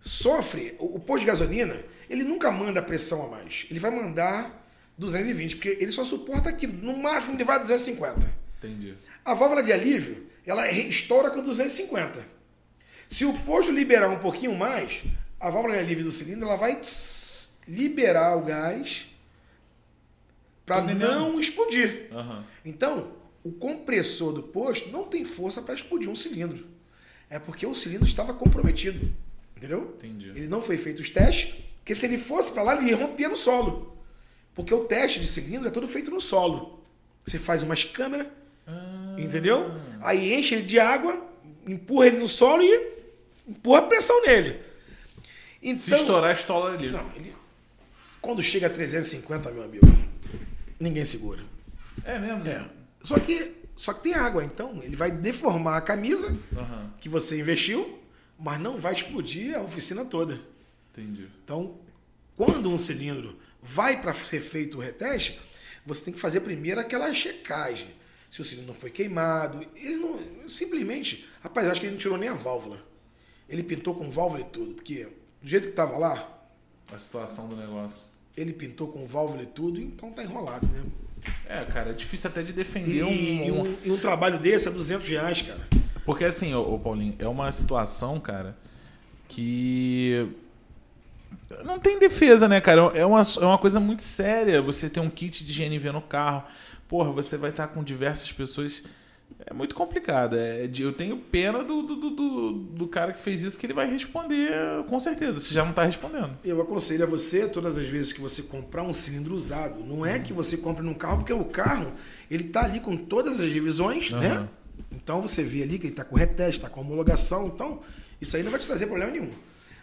sofre, o, o posto de gasolina, ele nunca manda pressão a mais. Ele vai mandar 220, porque ele só suporta aquilo. No máximo ele vai a 250. Entendi. A válvula de alívio, ela estoura com 250. Se o posto liberar um pouquinho mais, a válvula de alívio do cilindro ela vai liberar o gás para não explodir. Aham. Então, o compressor do posto não tem força para explodir um cilindro. É porque o cilindro estava comprometido. Entendeu? Entendi. Ele não foi feito os testes, porque se ele fosse para lá, ele rompia no solo. Porque o teste de cilindro é todo feito no solo. Você faz umas câmeras, Ah, entendeu? Aí enche ele de água, empurra ele no solo e empurra a pressão nele. Então, Se estourar, estoura ali. Não, ele, quando chega a 350, meu amigo, ninguém segura. É mesmo? É. Só que, só que tem água, então ele vai deformar a camisa Aham. que você investiu, mas não vai explodir a oficina toda. Entendi. Então, quando um cilindro vai para ser feito o reteste, você tem que fazer primeiro aquela checagem. Se o cilindro não foi queimado, ele não. Simplesmente, rapaz, acho que ele não tirou nem a válvula. Ele pintou com válvula e tudo, porque do jeito que estava lá, A situação do negócio. ele pintou com válvula e tudo, então tá enrolado, né? É, cara, é difícil até de E, defender um, e um, e um trabalho desse é 200 reais, cara. Porque assim, ô, ô Paulinho, é uma situação, cara, que. Não tem defesa, né, cara? É uma, é uma coisa muito séria. Você ter um kit de GNV no carro. Porra, você vai estar com diversas pessoas. É muito complicado. É de- eu tenho pena do, do, do, do- cara que fez isso, que ele vai responder com certeza. Você já não tá respondendo. Eu aconselho a você, todas as vezes que você comprar um cilindro usado, não é que você compre num carro, porque o carro, ele tá ali com todas as revisões, né? Aham. Então você vê ali que ele tá com reteste, tá com homologação, então isso aí não vai te trazer problema nenhum.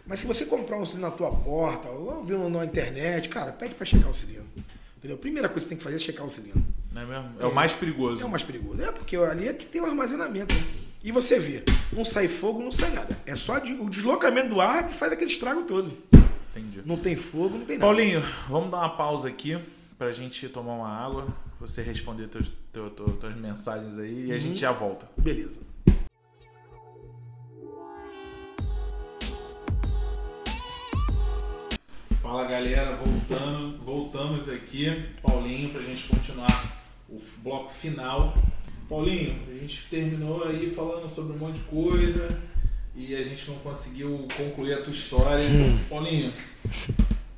Mas se você comprar um cilindro na tua porta, ou um na internet, cara, pede para checar o cilindro. Entendeu? A primeira coisa que você tem que fazer é checar o cilindro. Não é mesmo? É, o mais perigoso. É o mais perigoso. É porque ali é que tem o armazenamento. né? E você vê, não sai fogo, não sai nada. É só de- o deslocamento do ar que faz aquele estrago todo. Entendi. Não tem fogo, não tem nada. Paulinho, vamos dar uma pausa aqui pra gente tomar uma água, você responder teus, teu, teu, tuas mensagens aí e a gente já volta. Beleza. Fala galera, voltando, voltamos aqui, Paulinho, pra gente continuar o bloco final. Paulinho, a gente terminou aí falando sobre um monte de coisa e a gente não conseguiu concluir a tua história. Paulinho,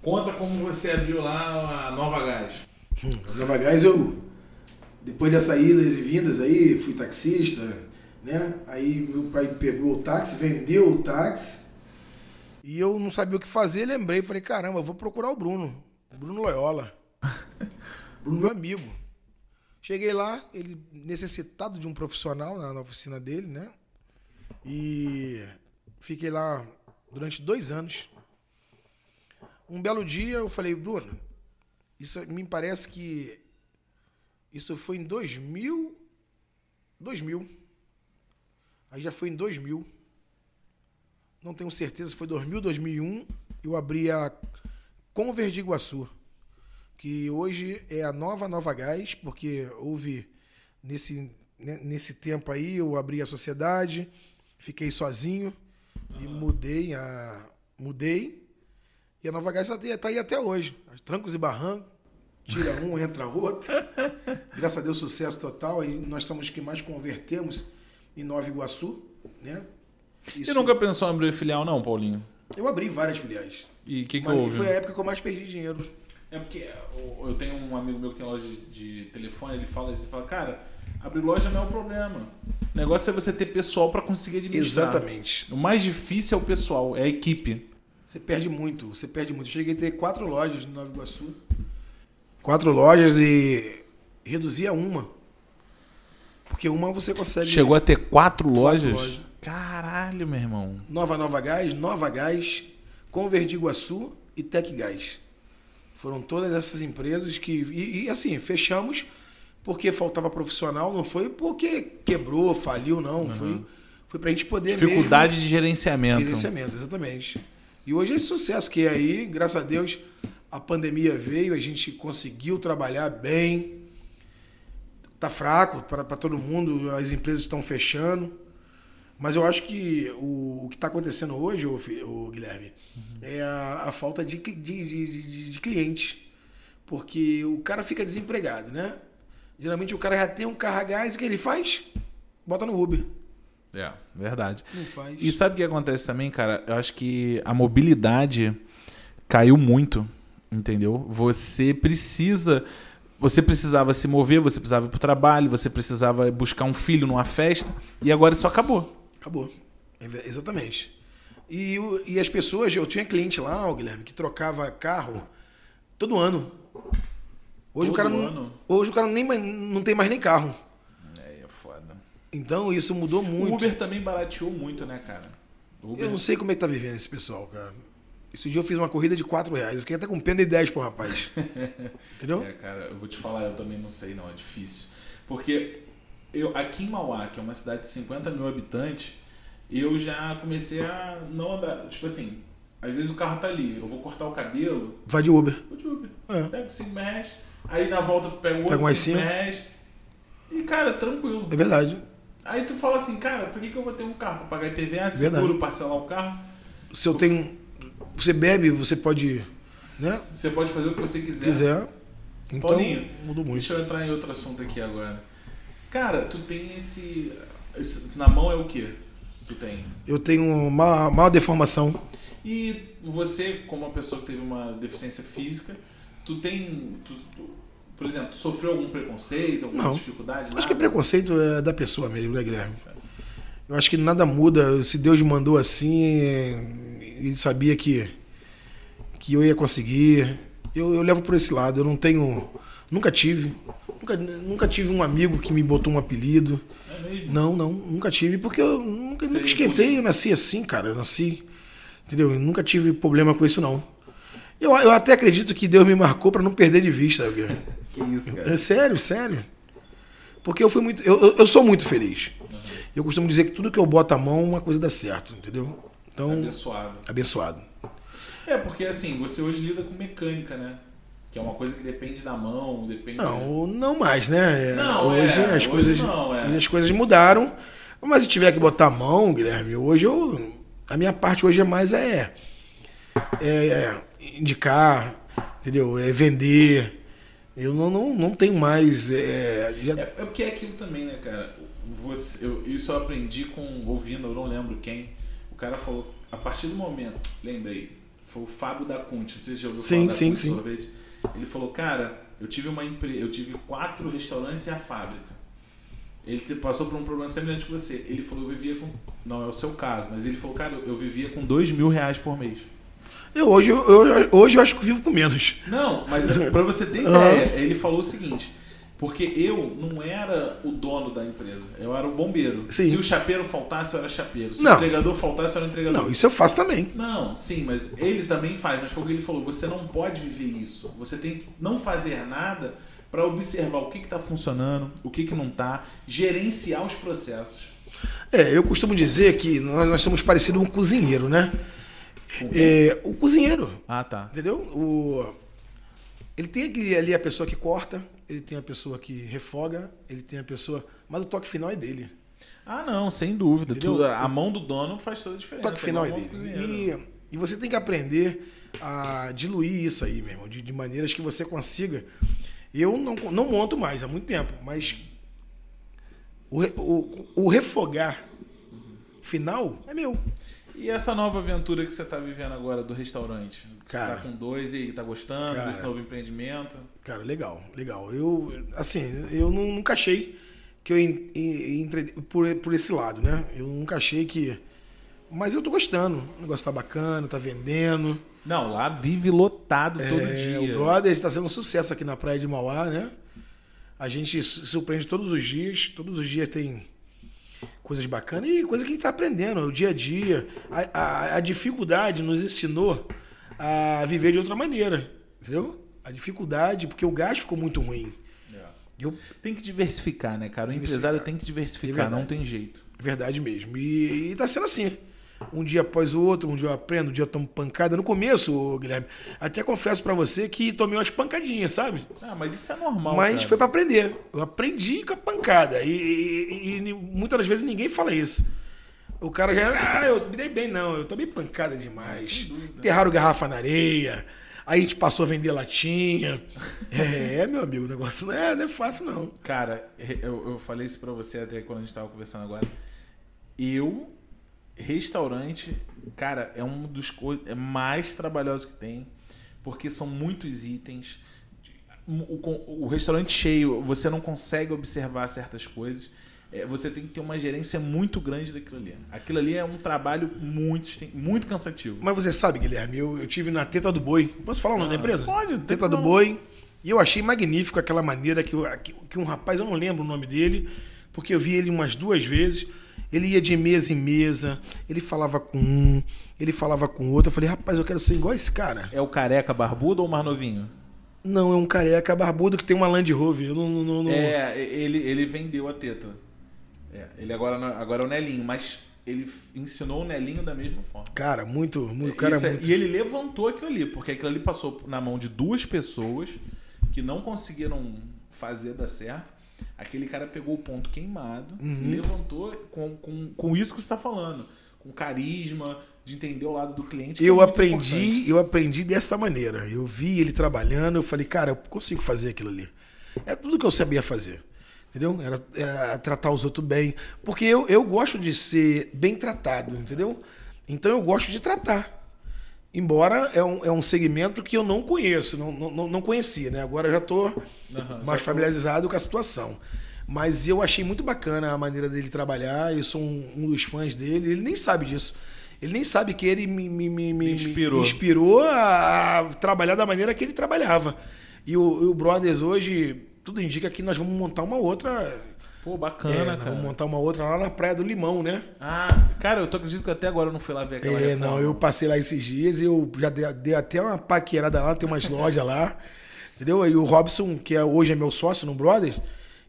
conta como você abriu lá a Nova Gás. Na Nova Gás eu, depois dessas idas e vindas aí, fui taxista, né? Aí meu pai pegou o táxi, vendeu o táxi. E eu não sabia o que fazer, lembrei, falei, caramba, eu vou procurar o Bruno. O Bruno Loyola. Bruno, meu amigo. Cheguei lá, ele necessitado de um profissional na, na oficina dele, né? E fiquei lá durante dois anos. Um belo dia eu falei, Bruno, isso me parece que isso foi em 2000, 2000. Aí já foi em 2000. Não tenho certeza se foi 2000, 2001. Eu abri a Conver de Iguaçu, que hoje é a nova Nova Gás, porque houve nesse né, nesse tempo aí eu abri a sociedade, fiquei sozinho e mudei a mudei e a Nova Gás está aí até hoje. Trancos e barrancos, tira um, entra outro. Graças a Deus, sucesso total. E nós somos os que mais convertemos em Nova Iguaçu, né? Isso... E nunca pensou em abrir filial, não, Paulinho? Eu abri várias filiais. E o que, que houve? Foi a época que eu mais perdi dinheiro. É porque eu tenho um amigo meu que tem loja de telefone, ele fala isso, ele fala, cara, abrir loja não é o problema. O negócio é você ter pessoal para conseguir administrar. Exatamente. O mais difícil é o pessoal, é a equipe. Você perde muito, você perde muito. Eu cheguei a ter quatro lojas no Nova Iguaçu. Quatro lojas e reduzia uma. Porque uma você consegue. Chegou a ter quatro, quatro lojas? lojas? Caralho, meu irmão. Nova Nova Gás, Nova Gás, Converdi Iguaçu e Tec Gás. Foram todas essas empresas que. E, e, assim, fechamos porque faltava profissional, não foi porque quebrou, faliu, não. Uhum. Foi, foi pra gente poder. Dificuldade mesmo, de gerenciamento. Gerenciamento, exatamente. E hoje é esse sucesso que aí, graças a Deus, a pandemia veio, a gente conseguiu trabalhar bem. Tá fraco para todo mundo, as empresas estão fechando. Mas eu acho que o, o que está acontecendo hoje, o, o Guilherme, uhum. é a, a, falta de, de, de, de clientes. Porque o cara fica desempregado, né? Geralmente o cara já tem um carro a gás, o que ele faz? Bota no Uber. É, verdade. Não faz. E sabe o que acontece também, cara? Eu acho que a mobilidade caiu muito, entendeu? Você precisa você precisava se mover, você precisava ir para o trabalho, você precisava buscar um filho numa festa, e agora isso acabou. Acabou. Exatamente. E, e as pessoas, eu tinha cliente lá, Guilherme, que trocava carro todo ano. Hoje todo o cara não, ano? hoje o cara nem não tem mais nem carro. É, é foda. Então isso mudou muito. O Uber também barateou muito, né, cara? Uber... Eu não sei como é que tá vivendo esse pessoal, cara. Esse dia eu fiz uma corrida de 4 reais. Eu fiquei até com pena de 10 pro rapaz. Entendeu? É, cara, eu vou te falar, eu também não sei, não. É difícil. Porque eu, aqui em Mauá, que é uma cidade de 50 mil habitantes, eu já comecei a não andar. Tipo assim, às vezes o carro tá ali, eu vou cortar o cabelo. Vai de Uber. Vou de Uber. É. Pego 5 reais. Aí na volta eu pego outro 5 reais. E, cara, tranquilo. É verdade. Aí tu fala assim, cara, por que, que eu vou ter um carro? Pra pagar IPVA, seguro, verdade. parcelar o carro? Se eu tenho. Você bebe, você pode. Né? Você pode fazer o que você quiser. Quiser. Então, Paulinho, mudou muito. Deixa eu entrar em outro assunto aqui agora. Cara, tu tem esse. esse na mão é o que? Tu tem? Eu tenho uma, uma deformação. E você, como uma pessoa que teve uma deficiência física, tu tem. Tu, tu, por exemplo, tu sofreu algum preconceito, alguma Não. dificuldade? Nada? Acho que preconceito é da pessoa mesmo, né, Guilherme? Eu acho que nada muda. Se Deus mandou assim, ele sabia que, que eu ia conseguir. Eu, eu levo por esse lado. Eu não tenho. Nunca tive. Nunca, nunca tive um amigo que me botou um apelido. É mesmo? Não, não, nunca tive, porque eu nunca, nunca esquentei, eu nasci assim, cara. Eu nasci. Entendeu? Eu nunca tive problema com isso, não. Eu, eu até acredito que Deus me marcou para não perder de vista. que isso, cara? É sério, sério. Porque eu fui muito. Eu, eu, eu sou muito feliz. Uhum. Eu costumo dizer que tudo que eu boto a mão, uma coisa dá certo, entendeu? Então. Abençoado. Abençoado. É, porque assim, você hoje lida com mecânica, né? Que é uma coisa que depende da mão, depende. Não, não mais, né? É, não, hoje é, as hoje coisas, não, é. as coisas mudaram. Mas se tiver que botar a mão, Guilherme, hoje eu, a minha parte hoje é mais é, é, é indicar, entendeu? É vender. Eu não, não, não tenho mais. É, já... é, é porque é aquilo também, né, cara? Você, eu, isso eu aprendi com ouvindo, eu não lembro quem. O cara falou, a partir do momento, lembrei, foi o Fábio da Conte, não sei se já ouviu sim, falar sim, da sim. Sorvete. Ele falou, cara, eu tive uma empresa, eu tive quatro restaurantes e a fábrica. Ele passou por um problema semelhante com você. Ele falou, eu vivia com. Não é o seu caso, mas ele falou, cara, eu vivia com dois mil reais por mês. Eu hoje, eu, hoje eu acho que vivo com menos. Não, mas para você ter ideia, ele falou o seguinte: Porque eu não era o dono da empresa, eu era o bombeiro. Sim. Se o chapeiro faltasse, eu era chapeiro. Se Não. o entregador faltasse, eu era entregador. Não, isso eu faço também. Não, sim, mas ele também faz. Mas foi o que ele falou: você não pode viver isso. Você tem que não fazer nada para observar o que está funcionando, o que, que não está, gerenciar os processos. É, eu costumo dizer que nós, nós somos parecidos com um cozinheiro, né? É, o cozinheiro, Ah, tá. entendeu? O, ele tem ali a pessoa que corta, ele tem a pessoa que refoga, ele tem a pessoa. Mas o toque final é dele. Ah, não, sem dúvida. A mão do dono faz toda a O diferença. toque final é do dele. E, e você tem que aprender a diluir isso aí, meu irmão, de, de maneiras que você consiga. Eu não, não monto mais há muito tempo, mas o, o, o refogar final é meu. E essa nova aventura que você está vivendo agora do restaurante? Cara. você tá com dois e tá gostando Cara. desse novo empreendimento? Cara, legal, legal. Eu, assim, eu nu- nunca achei que eu en- en- entre por, por esse lado, né? Eu nunca achei que. Mas eu tô gostando. O negócio tá bacana, tá vendendo. Não, lá vive lotado todo É, dia. O Brother está sendo um sucesso aqui na praia de Mauá, né? A gente se surpreende todos os dias. Todos os dias tem coisas bacanas e coisa que a gente está aprendendo, o dia a dia. A, a- a dificuldade nos ensinou a viver de outra maneira, entendeu? A dificuldade, porque o gás ficou muito ruim. É. Eu, Tem que diversificar, né, cara? O empresário tem que É diversificar, verdade. não tem jeito. verdade mesmo. E, e tá sendo assim. Um dia após o outro, um dia eu aprendo, um dia eu tomo pancada. No começo, Guilherme, até confesso pra você que tomei umas pancadinhas, sabe? Ah, mas isso é normal. Mas cara. foi pra aprender. Eu aprendi com a pancada. E, e- e muitas das vezes ninguém fala isso. O cara já. Ah, eu me dei bem, não. Eu tomei pancada demais. Dúvida. Enterraram garrafa na areia. Aí a gente passou a vender latinha. É, meu amigo, o negócio não é, não é fácil, não. Cara, eu, eu falei isso pra você até quando a gente tava conversando agora. Eu, restaurante, cara, é um dos é mais trabalhosos que tem, porque são muitos itens. O, con- o restaurante cheio, você não consegue observar certas coisas. É, você tem que ter uma gerência muito grande daquilo ali. Aquilo ali é um trabalho muito, muito cansativo. Mas você sabe, Guilherme, eu, eu tive na Teta do Boi. Posso falar o nome da empresa? pode, Teta do. Boi. E eu achei magnífico aquela maneira que, que, que um rapaz, eu não lembro o nome dele, porque eu vi ele umas duas vezes. Ele ia de mesa em mesa, ele falava com um, ele falava com outro. Eu falei, rapaz, eu quero ser igual esse cara. É o careca barbudo ou o mais novinho? Não, é um careca barbudo que tem uma Land Rover. Eu não, não- não- É, ele, ele vendeu a teta. É, ele agora, agora é o Nelinho, mas ele ensinou o Nelinho da mesma forma. Cara, muito, muito, cara Isso é- muito. E ele levantou aquilo ali, porque aquilo ali passou na mão de duas pessoas que não conseguiram fazer dar certo. Aquele cara pegou o ponto queimado Uhum. e levantou com, com, com isso que você está falando. Com carisma, de entender o lado do cliente. é Eu muito aprendi, importante. eu aprendi dessa maneira. Eu vi ele trabalhando, eu falei, cara, eu consigo fazer aquilo ali. É tudo que eu sabia fazer. Entendeu? Era é, tratar os outros bem. Porque eu, eu gosto de ser bem tratado, entendeu? Então eu gosto de tratar. Embora é um, é um segmento que eu não conheço, não, não, não conhecia, né? Agora já estou Aham, mais familiarizado com a situação. Mas eu achei muito bacana a maneira dele trabalhar. Eu sou um, um dos fãs dele. Ele nem sabe disso. Ele nem sabe que ele me, me, me, me- Inspirou. me inspirou a, a trabalhar da maneira que ele trabalhava. E o, e o Brothers hoje, tudo indica que nós vamos montar uma outra. Pô, É, bacana, nós cara. vamos montar uma outra lá na Praia do Limão, né? Ah, cara, eu tô acredito que até agora eu não fui lá ver aquela É, reforma. não, eu passei lá esses dias e eu já dei, dei até uma paquerada lá, tem umas lojas lá. Entendeu? E o Robson, que é, hoje é meu sócio no Brothers,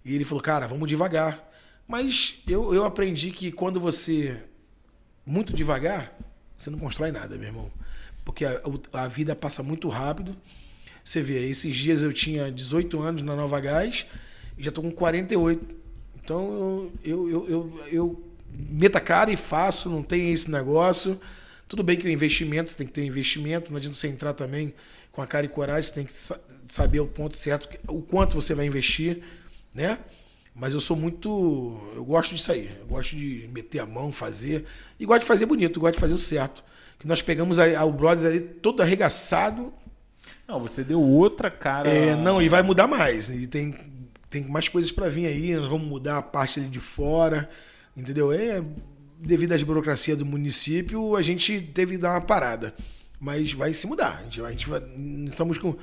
e ele falou, cara, vamos devagar. Mas eu, eu aprendi que quando você. Muito devagar, você não constrói nada, meu irmão. Porque a, a vida passa muito rápido. Você vê, esses dias eu tinha 18 anos na Nova Gás e já tô com 48. Então eu, eu, eu, eu, meto a cara e faço, não tem esse negócio. Tudo bem que o investimento, você tem que ter investimento, não adianta você entrar também com a cara e coragem, você tem que sa- saber o ponto certo, o quanto você vai investir, né? Mas eu sou muito. Eu gosto disso aí. Eu gosto de meter a mão, fazer. E gosto de fazer bonito, gosto de fazer o certo. Que nós pegamos o Brothers ali todo arregaçado. Não, você deu outra cara. É, não, e vai mudar mais. E tem, tem mais coisas para vir aí. Nós vamos mudar a parte ali de fora. Entendeu? É, devido às burocracias do município, a gente teve que dar uma parada. Mas vai se mudar. A gente, a gente vai- estamos com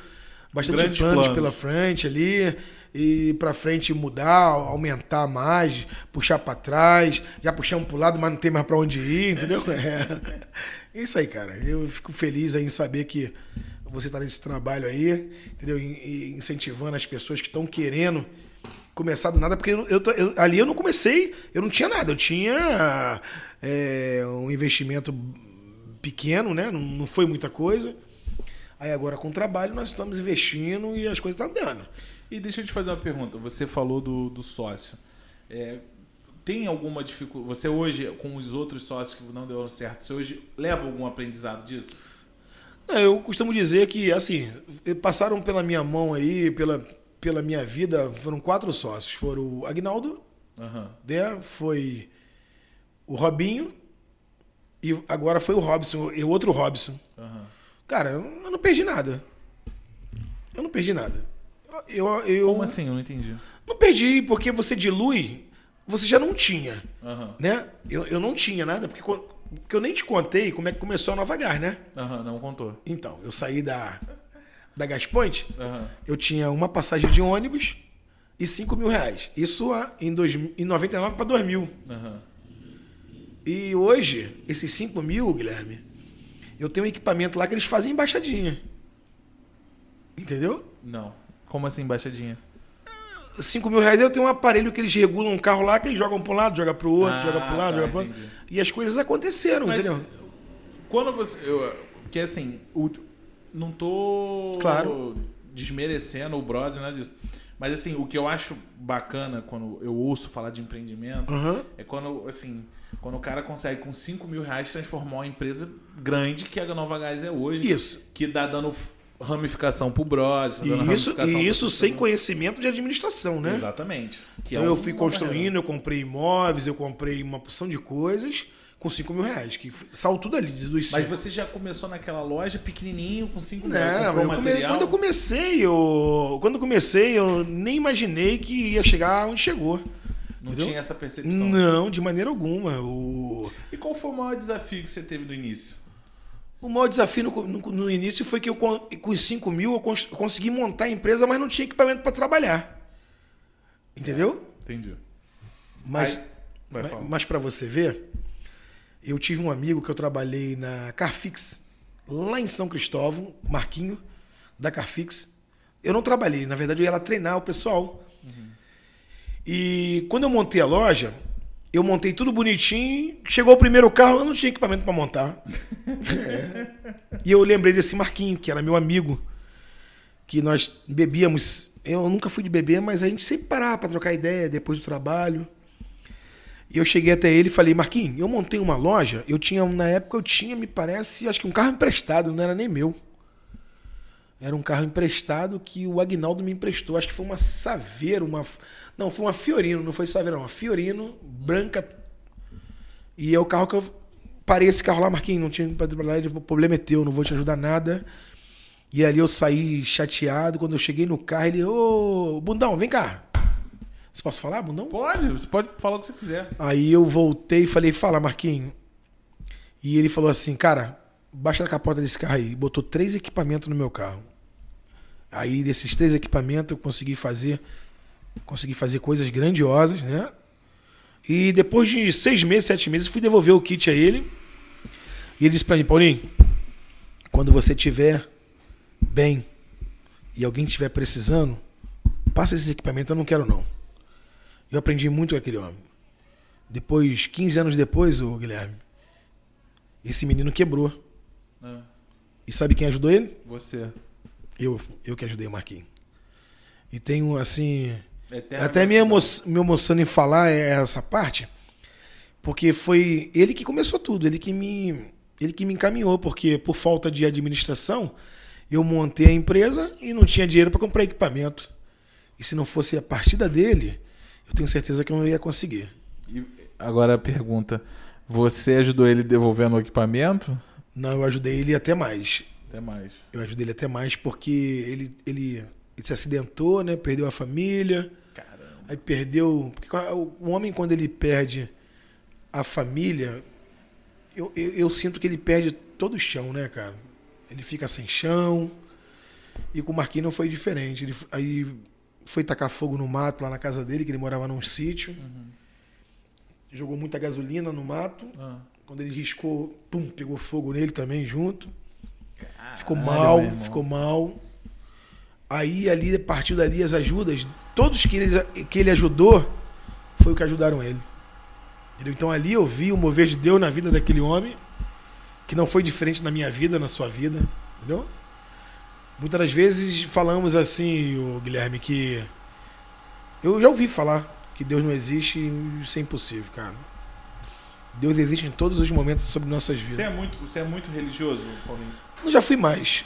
bastante Grandes planos, planos. pela frente ali. e pra frente mudar, aumentar mais, puxar pra trás, já puxamos pro lado, mas não tem mais pra onde ir, entendeu? É. Isso aí, cara. Eu fico feliz aí em saber que você tá nesse trabalho aí, entendeu? E- incentivando as pessoas que estão querendo começar do nada, porque eu, eu eu- ali eu não comecei, eu não tinha nada, eu tinha é, um investimento pequeno, né? Não, não foi muita coisa. Aí agora com o trabalho nós estamos investindo e as coisas estão dando. E deixa eu te fazer uma pergunta. Você falou do, do sócio. É, tem alguma dificuldade? Você hoje, com os outros sócios que não deu certo, você hoje leva algum aprendizado disso? É, Eu costumo dizer que, assim, passaram pela minha mão aí, pela, pela minha vida, foram quatro sócios. Foram o Agnaldo, Aham. né? foi o Robinho e agora foi o Robson, e o outro Robson. Aham. Cara, eu não perdi nada. Eu não perdi nada. Eu, eu Como assim? Eu não entendi. não perdi porque você dilui, você já não tinha, Aham. né? Eu, eu não tinha nada, porque, quando- porque eu nem te contei como é que começou a Nova Gás, né? Aham, não contou. Então, eu saí da, da Gas Point, Aham. eu tinha uma passagem de ônibus e 5 mil reais. Isso em, dois, em 99 para 2000. Aham. E hoje, esses 5 mil, Guilherme, eu tenho um equipamento lá que eles fazem embaixadinha. Entendeu? Não. Como assim, baixadinha? 5 mil reais eu tenho um aparelho que eles regulam um carro lá, que eles jogam para um lado, joga para o outro, Ah, joga para um lado, tá, joga para outro. E as coisas aconteceram, Mas entendeu? quando você. Eu, porque assim, o, não tô Claro. desmerecendo o brother, nada disso. Mas assim, o que eu acho bacana quando eu ouço falar de empreendimento Aham. é quando, assim, quando o cara consegue com 5 mil reais transformar uma empresa grande que a Nova Gás é hoje. Isso. Que dá dando ramificação pro dando E isso, e isso sem conhecimento de administração, né? Exatamente. Que Então é eu fui construindo, eu comprei imóveis, eu comprei uma porção de coisas com 5 mil reais, que saiu tudo ali, dos Mas você já começou naquela loja pequenininho com 5 mil eu come- material? quando eu comecei, eu, quando eu comecei, eu nem imaginei que ia chegar onde chegou. Não entendeu? tinha essa percepção. Não, de maneira alguma. O, E qual foi o maior desafio que você teve no início? O maior desafio no, no- no início foi que eu, com os 5 mil eu cons- consegui montar a empresa, mas não tinha equipamento para trabalhar. Entendeu? Entendi. Mas, Aí- mas, mas para você ver, eu tive um amigo que eu trabalhei na Carfix, lá em São Cristóvão, Marquinho, da Carfix. Eu não trabalhei, na verdade eu ia lá treinar o pessoal. E quando eu montei a loja, eu montei tudo bonitinho. Chegou o primeiro carro, eu não tinha equipamento para montar. É. E eu lembrei desse Marquinho, que era meu amigo, que nós bebíamos. Eu nunca fui de beber, mas a gente sempre parava para trocar ideia depois do trabalho. E eu cheguei até ele e falei, Marquinhos, eu montei uma loja, eu tinha, na época eu tinha, me parece, acho que um carro emprestado, não era nem meu. Era um carro emprestado que o Agnaldo me emprestou. Acho que foi uma Saveiro, uma. Não, foi uma Fiorino, não foi Saveiro, não. Uma Fiorino, branca. E é o carro que eu. Parei esse carro lá, Marquinhos, não tinha para trabalhar, ele, o problema é teu, não vou te ajudar nada. E ali eu saí chateado. Quando eu cheguei no carro, ele, ô, Bundão, vem cá. Você posso falar, Bundão? Pode, você pode falar o que você quiser. Aí eu voltei e falei, fala, Marquinhos. E ele falou assim, cara, baixa a capota desse carro aí. E botou três equipamentos no meu carro. Aí desses três equipamentos eu consegui fazer, consegui fazer coisas grandiosas, né? E depois de seis meses, sete meses, fui devolver o kit a ele. E ele disse pra mim, Paulinho, quando você tiver bem e alguém estiver precisando, passa esses equipamentos, eu não quero não. Eu aprendi muito com aquele homem. Depois, 15 anos depois, o Guilherme, esse menino quebrou. Ah, E sabe quem ajudou ele? você. Eu, eu que ajudei o Marquinhos. E tenho, assim. Até me, emo me emocionando em falar é essa parte, porque foi ele que começou tudo, ele que me, ele que me encaminhou, porque por falta de administração, eu montei a empresa e não tinha dinheiro para comprar equipamento. E se não fosse a partida dele, eu tenho certeza que eu não ia conseguir. E agora a pergunta: você ajudou ele devolvendo o equipamento? Não, eu ajudei ele até mais. Até mais. Eu ajudei ele até mais porque ele, ele, ele se acidentou, né? Perdeu a família. Caramba. Aí perdeu. Porque o homem, quando ele perde a família, eu, eu, eu sinto que ele perde todo o chão, né, cara? Ele fica sem chão. E com o Marquinhos não foi diferente. Ele, aí foi tacar fogo no mato lá na casa dele, que ele morava num sítio. Uhum. Jogou muita gasolina no mato. Ah. Quando ele riscou, pum, pegou fogo nele também junto. Ficou Caralho, mal, meu irmão. ficou mal. Aí ali, a partir dali, as ajudas, todos que ele, que ele ajudou, foi o que ajudaram ele. Entendeu? Então ali eu vi o mover de Deus na vida daquele homem, que não foi diferente na minha vida, na sua vida. Entendeu? Muitas das vezes falamos assim, o Guilherme, que eu já ouvi falar que Deus não existe e isso é impossível, cara. Deus existe em todos os momentos sobre nossas vidas. Você é muito, você é muito religioso, Paulinho? Eu já fui mais.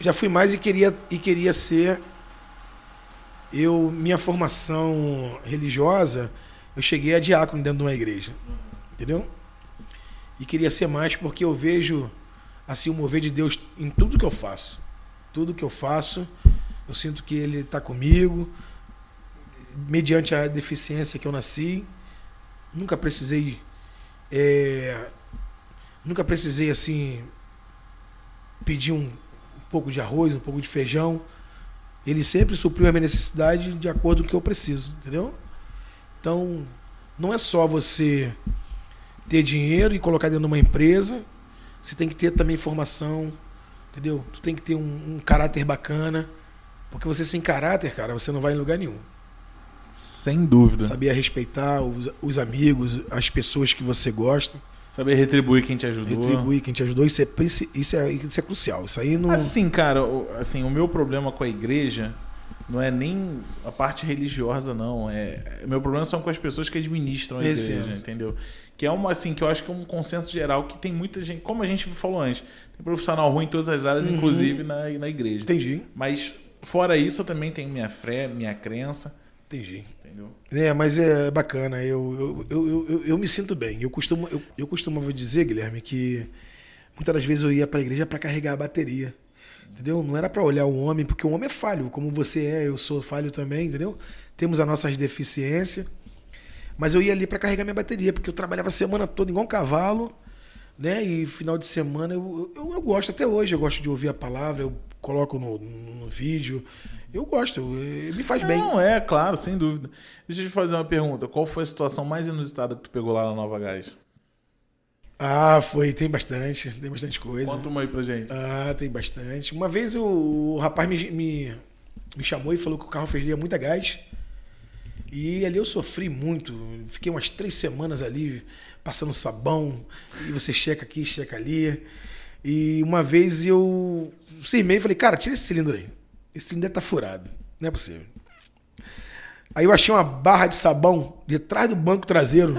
Já fui mais e queria, e queria ser. Eu, minha formação religiosa, eu cheguei a diácono dentro de uma igreja. Entendeu? E queria ser mais porque eu vejo assim o mover de Deus em tudo que eu faço. Tudo que eu faço, eu sinto que Ele está comigo, mediante a deficiência que eu nasci. Nunca precisei. é, nunca precisei assim pedir um, um pouco de arroz, um pouco de feijão. Ele sempre supriu a minha necessidade de acordo com o que eu preciso, entendeu? Então, não é só você ter dinheiro e colocar dentro de uma empresa, você tem que ter também formação, entendeu? Tu tem que ter um, um caráter bacana, porque você sem caráter, cara, você não vai em lugar nenhum. Sem dúvida. Saber respeitar os, os amigos, as pessoas que você gosta, Saber retribuir quem te ajudou. retribuir quem te ajudou, isso é, isso é, isso é crucial. Isso aí não. Assim, cara, o, assim, o meu problema com a igreja não é nem a parte religiosa, não. É, meu problema são com as pessoas que administram a Esse, igreja, entendeu? Que é uma, assim, que eu acho que é um consenso geral que tem muita gente, como a gente falou antes, tem profissional ruim em todas as áreas, Uhum. inclusive na, na igreja. Entendi, Mas fora isso, eu também tenho minha fé, minha crença, entendi. entendeu? É, mas é bacana. Eu, eu, eu, eu, eu me sinto bem. Eu costumo, eu, eu costumava dizer, Guilherme, que muitas das vezes eu ia para a igreja para carregar a bateria. Entendeu? Não era para olhar o homem, porque o homem é falho, como você é, eu sou falho também, entendeu? Temos as nossas deficiências. Mas eu ia ali para carregar minha bateria, porque eu trabalhava a semana toda igual um cavalo, né? E final de semana eu, eu, eu gosto, até hoje eu gosto de ouvir a palavra, eu coloco no, no, no vídeo. Eu gosto, eu- me faz bem. Não, é, claro, sem dúvida. Deixa eu te fazer uma pergunta. Qual foi a situação mais inusitada que tu pegou lá na Nova Gás? Ah, foi, tem bastante, tem bastante coisa. Conta uma aí pra gente. Ah, tem bastante. Uma vez o, o rapaz me, me, me chamou e falou que o carro feria muita gás. E ali eu sofri muito. Fiquei umas três semanas ali passando sabão. E você checa aqui, checa ali. E uma vez eu cismei e falei, cara, tira esse cilindro aí. Esse deve tá furado. Não é possível. Aí eu achei uma barra de sabão de trás do banco traseiro.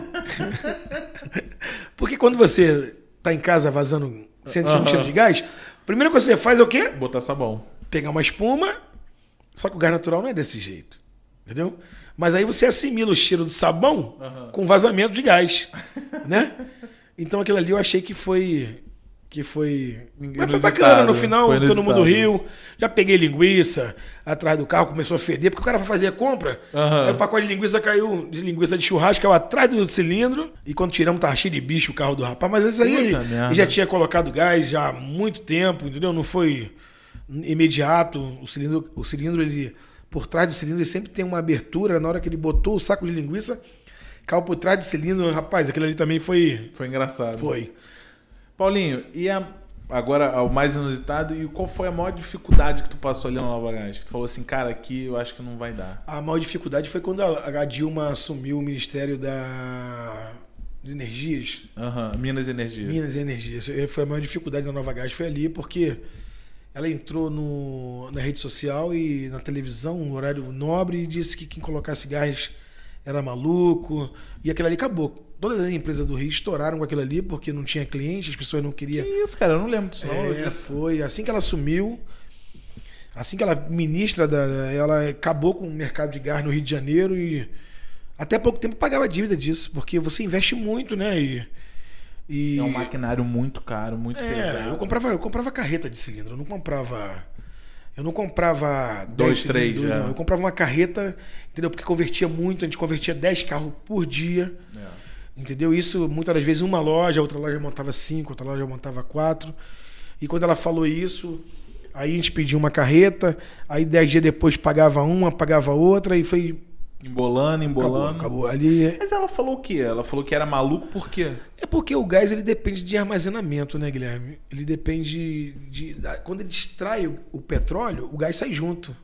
Porque quando você tá em casa vazando, sentindo Aham. cheiro de gás, a primeira coisa que você faz é o quê? Botar sabão. Pegar uma espuma, só que o gás natural não é desse jeito. Entendeu? Mas aí você assimila o cheiro do sabão Aham. com vazamento de gás. né? Então aquilo ali eu achei que foi. Que foi. Mas foi bacana. No final, foi todo mundo riu. Já peguei linguiça atrás do carro, começou a feder, porque o cara vai fazer a compra. Aham. Aí o pacote de linguiça caiu, de linguiça de churrasco, caiu atrás do cilindro. E quando tiramos, tava cheio de bicho o carro do rapaz. Mas isso aí, ele já tinha colocado gás já há muito tempo, entendeu? Não foi imediato. O cilindro, o cilindro ele, por trás do cilindro, ele sempre tem uma abertura. Na hora que ele botou o saco de linguiça, caiu por trás do cilindro. Rapaz, aquilo ali também foi. Foi engraçado. Foi. Paulinho, e a- agora o mais inusitado, e qual foi a maior dificuldade que tu passou ali na Nova Gás? Que tu falou assim, cara, aqui eu acho que não vai dar. A maior dificuldade foi quando a, a Dilma assumiu o Ministério da de Energias. Aham, Minas e Energia. Minas e Energias. Foi a maior dificuldade da Nova Gás, foi ali, porque ela entrou no, na rede social e na televisão, um horário nobre, e disse que quem colocasse gás era maluco. E aquilo ali acabou. Todas as empresas do Rio estouraram com aquilo ali, porque não tinha cliente, as pessoas não queriam. Que isso, cara? Eu não lembro disso, não. É, foi. Assim que ela assumiu, assim que ela ministra, da, ela acabou com o mercado de gás no Rio de Janeiro e até pouco tempo pagava dívida disso, porque você investe muito, né? E, e É um maquinário muito caro, muito é, pesado. eu comprava, eu comprava carreta de cilindro, eu não comprava. Eu não comprava Dois, 10 três, cilindros, é. não. Eu comprava uma carreta, entendeu? Porque convertia muito, a gente convertia 10 carros por dia. É. Entendeu? Isso muitas das vezes uma loja, outra loja montava cinco, outra loja montava quatro. E quando ela falou isso, Aí a gente pedia uma carreta, aí dez dias depois pagava uma, pagava outra, e foi. Embolando, Acabou, embolando. acabou. Ali. Mas ela falou o quê? Ela falou que era maluco por quê? É porque o gás ele depende de armazenamento, né, Guilherme? Ele depende de. Quando ele extrai o, o petróleo, o gás sai junto.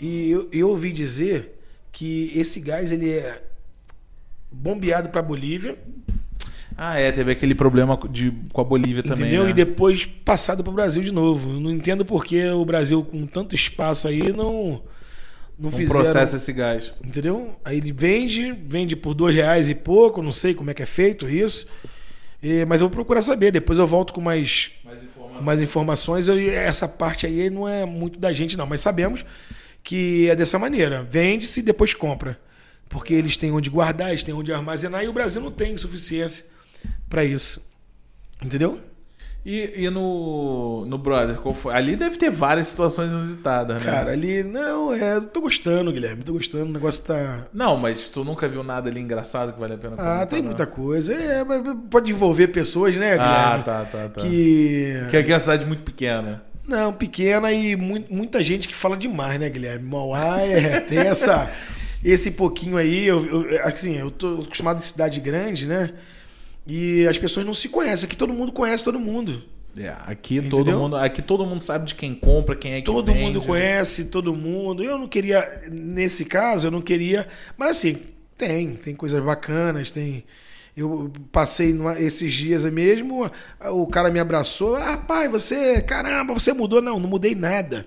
E eu, eu ouvi dizer que esse gás ele é bombeado para Bolívia, Ah, é, teve aquele problema de, com a Bolívia também. entendeu? né? E depois passado para o Brasil de novo. Eu não entendo por que o Brasil, com tanto espaço aí, não. Não Um fizeram. processo esse gás. Entendeu? Aí ele vende, vende por dois reais e pouco, não sei como é que é feito isso. E- mas eu vou procurar saber. Depois eu volto com mais, Mais com informação. mais informações. Eu- essa parte aí não é muito da gente, não. Mas sabemos que é dessa maneira. Vende-se e depois compra. Porque eles têm onde guardar, eles têm onde armazenar e o Brasil não tem suficiência para isso. Entendeu? E, e no, no Brother, qual foi? Ali deve ter várias situações inusitadas, né? Cara, ali. Não, é. Tô gostando, Guilherme. Tô gostando. O negócio tá. Não, mas tu nunca viu nada ali engraçado que vale a pena Ah, comentar, tem não? muita coisa. É, mas pode envolver pessoas, né, Guilherme? Ah, tá, tá, tá. Que. Que aqui é uma cidade muito pequena. Não, pequena e mu- muita gente que fala demais, né, Guilherme? Mauá é, tem essa, esse pouquinho aí. Eu, eu- assim, eu tô acostumado em cidade grande, né? E as pessoas não se conhecem. Aqui todo mundo conhece todo mundo. É, aqui Entendeu? todo mundo, aqui todo mundo sabe de quem compra, quem é que Todo vende. mundo conhece todo mundo. Eu não queria, nesse caso, eu não queria. Mas assim, tem, tem coisas bacanas, tem. Eu passei numa- esses dias mesmo, o cara me abraçou. Ah, pai, você, caramba, você mudou. Não, não mudei nada.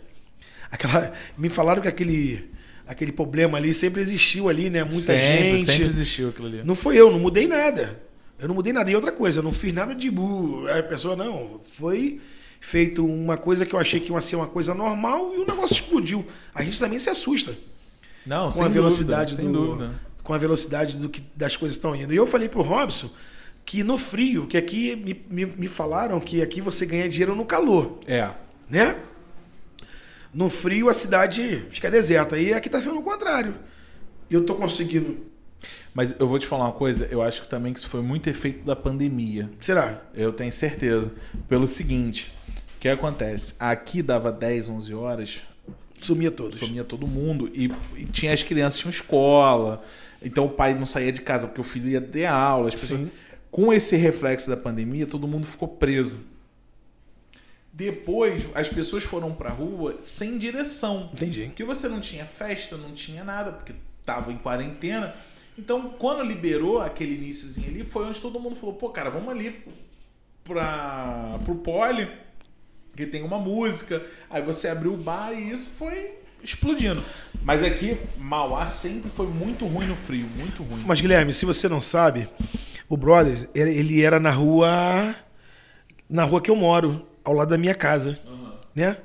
Aquela, me falaram que aquele, aquele problema ali sempre existiu ali, né? Muita sempre, gente. sempre existiu aquilo ali. Não foi eu, não mudei nada. Eu não mudei nada. E outra coisa, eu não fiz nada de burro. A pessoa, não, foi feito uma coisa que eu achei que ia ser uma coisa normal e o negócio explodiu. A gente também se assusta Não, com sem a velocidade dúvida, sem do, dúvida. com a velocidade do que das coisas estão indo. E eu falei pro Robson que no frio, que aqui me, me, me falaram que aqui você ganha dinheiro no calor, É. né? No frio a cidade fica deserta. E aqui tá sendo o contrário. Eu tô conseguindo. Mas eu vou te falar uma coisa, eu acho que também que isso foi muito efeito da pandemia. Será? Eu tenho certeza. Pelo seguinte, o que acontece? Aqui dava 10, 11 horas, Sumia todos. sumia todo mundo e, e tinha as crianças tinham escola. Então o pai não saía de casa porque o filho ia ter aula. As pessoas... Com esse reflexo da pandemia, todo mundo ficou preso. Depois, as pessoas foram pra rua sem direção. Entendi. Porque você não tinha festa, não tinha nada, porque tava em quarentena. Então, quando liberou aquele iníciozinho ali, foi onde todo mundo falou, pô, cara, vamos ali pra, pro pole, que tem uma música. Aí você abriu o bar e isso foi explodindo. Mas aqui, Mauá sempre foi muito ruim no frio, muito ruim. Mas, Guilherme, se você não sabe, o Brothers, ele ele era na rua. Na rua que eu moro, ao lado da minha casa. Né?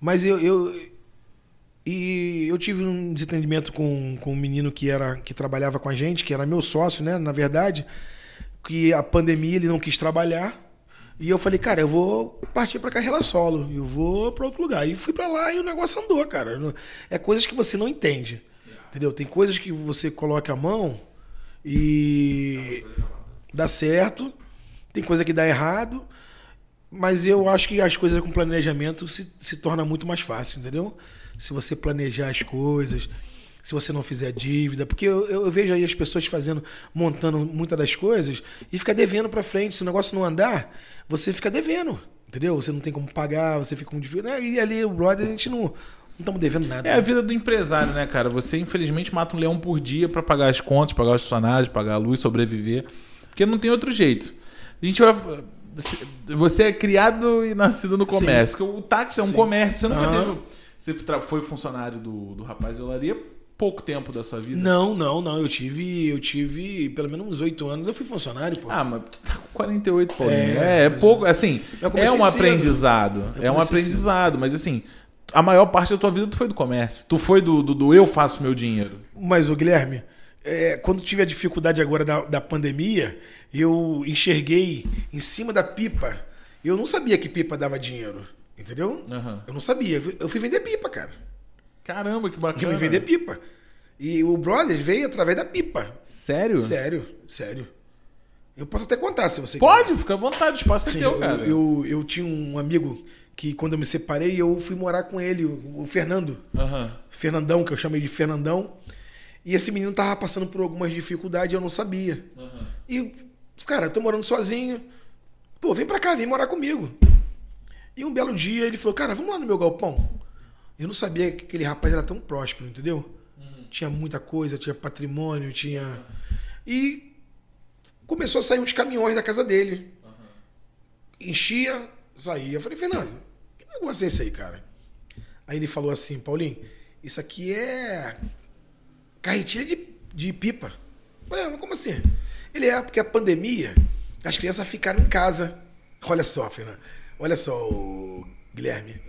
Mas eu. eu e eu tive um desentendimento com, com um menino que era que trabalhava com a gente, que era meu sócio, né? Na verdade, que a pandemia ele não quis trabalhar. E eu falei, cara, eu vou partir para carreira solo, eu vou para outro lugar. E fui para lá e o negócio andou, cara. É coisas que você não entende. Entendeu? Tem coisas que você coloca a mão e dá certo, tem coisa que dá errado, mas eu acho que as coisas com planejamento se, se torna muito mais fácil, entendeu? Se você planejar as coisas, se você não fizer dívida, porque eu, eu vejo aí as pessoas fazendo, montando muitas das coisas e fica devendo para frente. Se o negócio não andar, você fica devendo, entendeu? Você não tem como pagar, você fica com dívida. E ali o brother a gente não não estamos devendo nada. É a vida do empresário, né, cara? Você, infelizmente, mata um leão por dia pra pagar as contas, pagar os funcionários, pagar a luz, sobreviver. Porque não tem outro jeito. A gente vai. Você é criado e nascido no comércio. O táxi é um Sim. comércio. Você nunca teve. Você foi funcionário do, do rapaz de olaria pouco tempo da sua vida. Não, não, não. Eu tive, eu tive pelo menos uns oito anos. Eu fui funcionário, pô. Ah, mas tu tá com 48, Paulinho. É, É, é pouco. Assim, é um cedo. aprendizado. É um aprendizado. Mas assim, a maior parte da tua vida tu foi do comércio. Tu foi do, do, do eu faço meu dinheiro. Mas, o Guilherme, é, quando tive a dificuldade agora da, da pandemia, eu enxerguei em cima da pipa. Eu não sabia que pipa dava dinheiro. Entendeu? Aham. Eu não sabia. Eu fui- Eu vender pipa, cara. Caramba, que Eu bacana. fui vender pipa. E o Brothers veio através da pipa. Sério? Sério, sério. Eu posso até contar se você Pode, fica à vontade, o espaço é quiser. teu, eu, cara. eu, eu tinha um amigo que quando eu me separei, eu fui morar com ele, o, o Fernando. Aham. Fernandão, que eu chamei de Fernandão. E esse menino tava passando por algumas dificuldades e eu não sabia. Aham. E, cara, eu tô morando sozinho. Pô, vem pra cá, vem morar comigo. E um belo dia ele falou, cara, vamos lá no meu galpão. Eu não sabia que aquele rapaz era tão próspero, entendeu? Tinha muita coisa, tinha patrimônio, tinha. E começou a sair uns caminhões da casa dele. Enchia, saía. Eu falei, Fernando, que negócio é esse aí, cara? Aí ele falou assim, Paulinho, isso aqui é carretilha de, de pipa. Eu falei, "Ah, mas como assim? Ele é porque a pandemia, as crianças ficaram em casa. Olha só, Fernando. Olha só, o Guilherme.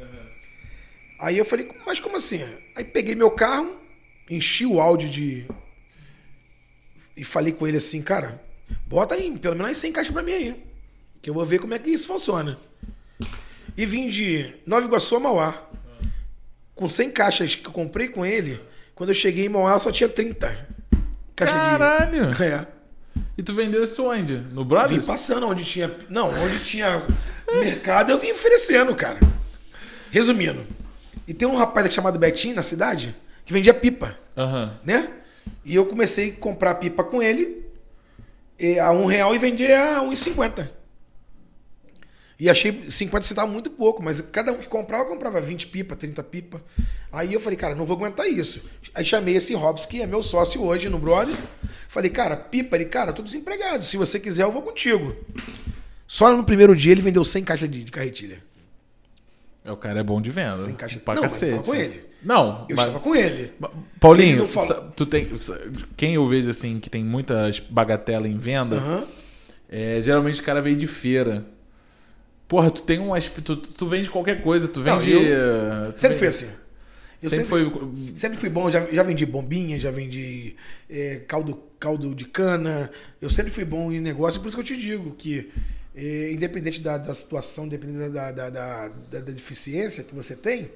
Aí eu falei, mas como assim? Aí peguei meu carro, enchi o áudio de. E falei com ele assim, cara, bota aí, pelo menos 100 caixas pra mim aí. Que eu vou ver como é que isso funciona. E vim de Nova Iguaçu a Mauá. Com 100 caixas que eu comprei com ele. Quando eu cheguei em Mauá, só tinha 30 caixas Caralho! de. É. E tu vendeu isso onde? No Vim Brothers? passando onde tinha. Não, onde tinha mercado, eu vim oferecendo, cara. Resumindo. E tem um rapaz chamado Betinho na cidade que vendia pipa, Aham. né? E eu comecei a comprar pipa com ele a um real e vender a 1,50. E achei 50 centavos muito pouco, mas cada um que comprava, comprava 20 pipa, 30 pipa. Aí eu falei, cara, não vou aguentar isso. Aí chamei esse Robson, que é meu sócio hoje no Brother. Falei, cara, pipa, ele, cara, tô desempregado. Se você quiser, eu vou contigo. Só no primeiro dia ele vendeu 100 caixas de, de carretilha. É, O cara é bom de venda. Sem caixa- Pra Não, mas cacete. eu tava com ele. Não, Eu mas- estava com ele. Ele Paulinho, não fala- sa- tu tem. Quem eu vejo assim que tem muitas bagatelas em venda, Aham. é, geralmente o cara veio de feira. Porra, tu tem um. Tu, tu vende qualquer coisa, tu Não, vende. eu- eh, tu Sempre vende- foi assim. Eu Sempre, sempre, foi. sempre fui bom, já, já vendi bombinha, já vendi eh, caldo, caldo de cana. Eu sempre fui bom em negócio, por isso que eu te digo que, eh, independente da, da situação, independente da, da, da, da- deficiência que você tem,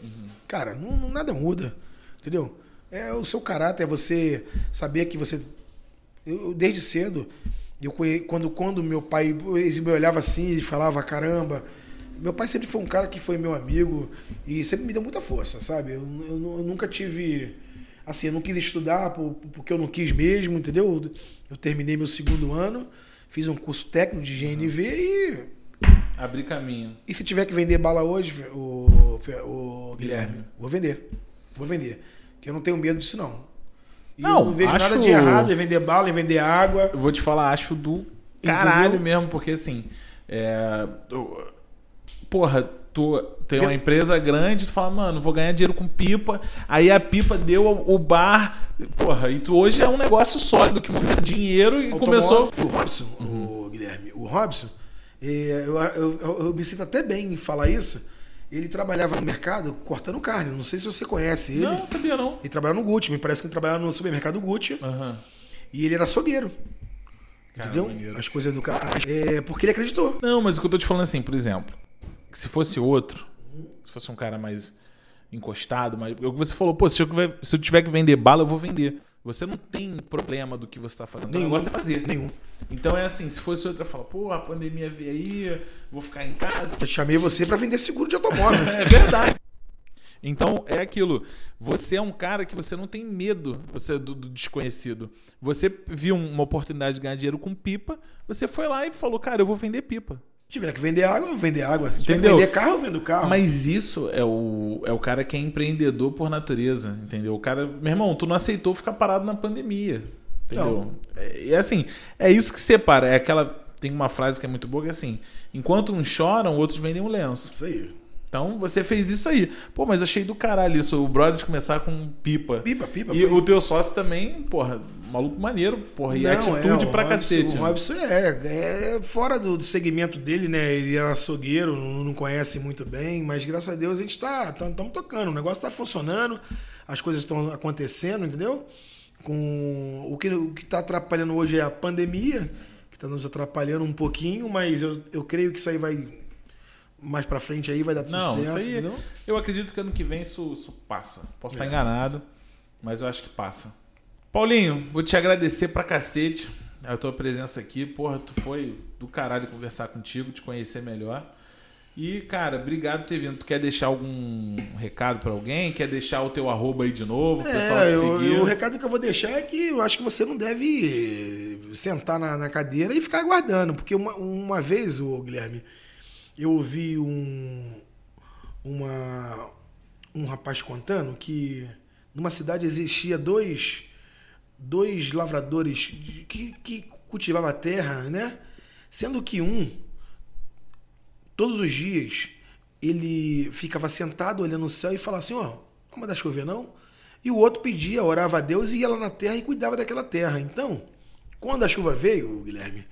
cara, não, não- nada muda. Entendeu? É o seu caráter, é você saber que você. Eu, desde cedo, eu quando, quando meu pai ele me olhava assim, ele falava, caramba. Meu pai sempre foi um cara que foi meu amigo e sempre me deu muita força, sabe? Eu, eu eu nunca tive. Assim, eu não quis estudar por- porque eu não quis mesmo, entendeu? Eu terminei meu segundo ano, fiz um curso técnico de GNV e. Abrir caminho. E se tiver que vender bala hoje, o, o Guilherme, vou vender. Vou vender. Porque eu não tenho medo disso, não. E Não, eu não vejo acho- nada de errado em vender bala, em vender água. Eu vou te falar, acho do caralho mesmo, porque assim. É, eu- porra, tu tem uma empresa grande, tu fala, mano, vou ganhar dinheiro com pipa. Aí a pipa deu o bar. Porra, e tu hoje é um negócio sólido que moveu dinheiro e Automóvel. começou. O Robson, o Guilherme, o Robson, eu, eu, eu- eu me sinto até bem em falar isso. Ele trabalhava no mercado cortando carne. Não sei se você conhece ele. Não, sabia não. Ele trabalhava no Gucci. Me parece que ele trabalhava no supermercado Gucci. Aham. E ele era açougueiro. Cara, entendeu? maneiro. As coisas do carro. É porque ele acreditou. Não, mas o que eu tô te falando assim, por exemplo, que se fosse outro, se fosse um cara mais encostado, mas o que você falou, pô, se eu, tiver- se eu tiver que vender bala, eu vou vender. Você não tem problema do que você tá fazendo. O Nenhum. negócio é fazer. Nenhum. Então é assim, se fosse outra, fala, pô, a pandemia veio aí, vou ficar em casa. Eu chamei você para vender seguro de automóvel. É verdade. Então é aquilo. Você é um cara que você não tem medo você do, do desconhecido. Você viu uma oportunidade de ganhar dinheiro com pipa, você foi lá e falou, cara, eu vou vender pipa. Se tiver que vender água, eu vender água. Se tiver Entendeu? que vender carro, eu vendo carro. Mas isso é o, é o cara que é empreendedor por natureza, entendeu? O cara, meu irmão, tu não aceitou ficar parado na pandemia, entendeu? É, é assim, é isso que separa. É aquela tem uma frase que é muito boa que é assim: enquanto uns choram, outros vendem um lenço. Isso aí. Então você fez isso aí. Pô, mas eu achei do caralho isso. O Brothers começar com pipa. Pipa, pipa. E foi. o teu sócio também, porra, maluco maneiro, porra. E Não, atitude é, pra cacete. O né? Robson é, é fora do, do segmento dele, né? Ele era açougueiro, não, não conhece muito bem, mas graças a Deus a gente tá estamos tocando. O negócio tá funcionando, as coisas estão acontecendo, entendeu? Com o que o que tá atrapalhando hoje é a pandemia, que tá nos atrapalhando um pouquinho, mas eu, eu creio que isso aí vai mais pra frente aí vai dar tudo Não, certo, isso aí. entendeu? Eu acredito que ano que vem isso, isso passa. Posso estar É. enganado, mas eu acho que passa. Paulinho, vou te agradecer pra cacete a tua presença aqui. Porra, tu foi do caralho conversar contigo, te conhecer melhor. E, cara, obrigado por ter vindo. Tu quer deixar algum recado pra alguém? Quer deixar o teu arroba aí de novo? O pessoal É, te seguir? eu- o recado que eu vou deixar é que eu acho que você não deve sentar na, na cadeira e ficar aguardando. Porque uma, uma vez, ô, Guilherme, eu ouvi um, uma, um rapaz contando que numa cidade existia dois, dois lavradores que, que cultivavam a terra, né? Sendo que um, todos os dias, ele ficava sentado olhando o céu e falava assim, ó, não mandar chover não? E o outro pedia, orava a Deus e ia lá na terra e cuidava daquela terra. Então, quando a chuva veio, Guilherme,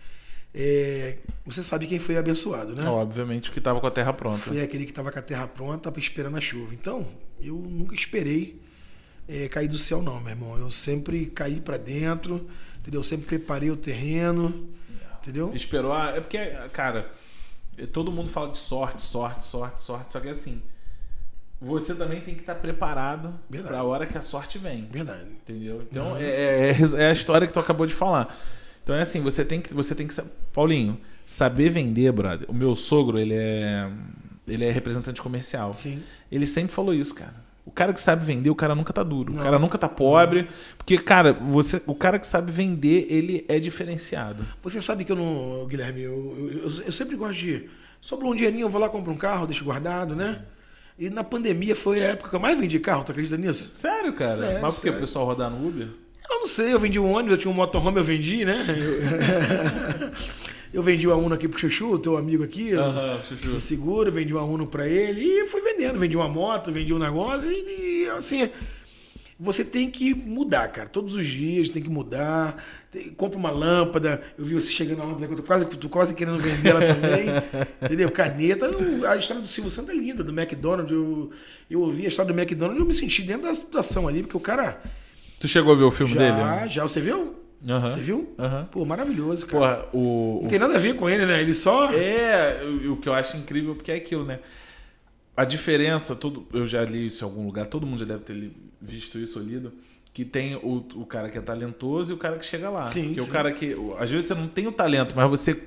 é, você sabe quem foi abençoado, né? Obviamente o que tava com a terra pronta. Foi aquele que estava com a terra pronta esperando a chuva. Então, eu nunca esperei é, cair do céu, não, meu irmão. Eu sempre caí para dentro, entendeu? Eu sempre preparei o terreno, entendeu? Esperou. a- É porque, cara, todo mundo fala de sorte, sorte, sorte, sorte. Só que assim, você também tem que estar preparado Verdade. pra hora que a sorte vem. Verdade. Entendeu? Então é, é- é a história que tu acabou de falar. Então é assim, você tem que. Você tem que. Paulinho, saber vender, brother. O meu sogro, ele é. Ele é representante comercial. Sim. Ele sempre falou isso, cara. O cara que sabe vender, o cara nunca tá duro. Não. O cara nunca tá pobre. Porque, cara, você, o cara que sabe vender, ele é diferenciado. Você sabe que eu não, Guilherme, eu, eu, eu- eu sempre gosto de. Sobrou um dinheirinho, eu vou lá, compro um carro, deixo guardado, né? E na pandemia foi a época que eu mais vendi carro, tu acredita nisso? Sério, cara? Sério, Mas por que o pessoal rodar no Uber? Eu não sei, eu vendi um ônibus, eu tinha um motorhome, eu vendi, né? Eu, eu vendi uma Uno aqui pro Chuchu, teu amigo aqui, Aham, chuchu. seguro, vendi uma Uno pra ele e fui vendendo, vendi uma moto, vendi um negócio e, e, assim, você tem que mudar, cara. Todos os dias tem que mudar. Tem- compra uma lâmpada. Eu vi você chegando na lâmpada, eu tô quase, tô quase querendo vender ela também. entendeu? Caneta. Eu- a história do Silvio Santos é linda, do McDonald's. Eu, eu ouvi a história do McDonald's e eu me senti dentro da situação ali, porque o cara. Tu chegou a ver o filme Já, dele? já, você viu? Aham. Você viu? Aham. Pô, maravilhoso, cara. Porra, o. Não tem nada a ver com ele, né? Ele só. É, o o que eu acho incrível porque é aquilo, né? A diferença, todo, eu já li isso em algum lugar, todo mundo já deve ter visto isso ou lido, que tem o, o cara que é talentoso e o cara que chega lá. Sim, que é o sim. cara que. Às vezes você não tem o talento, mas você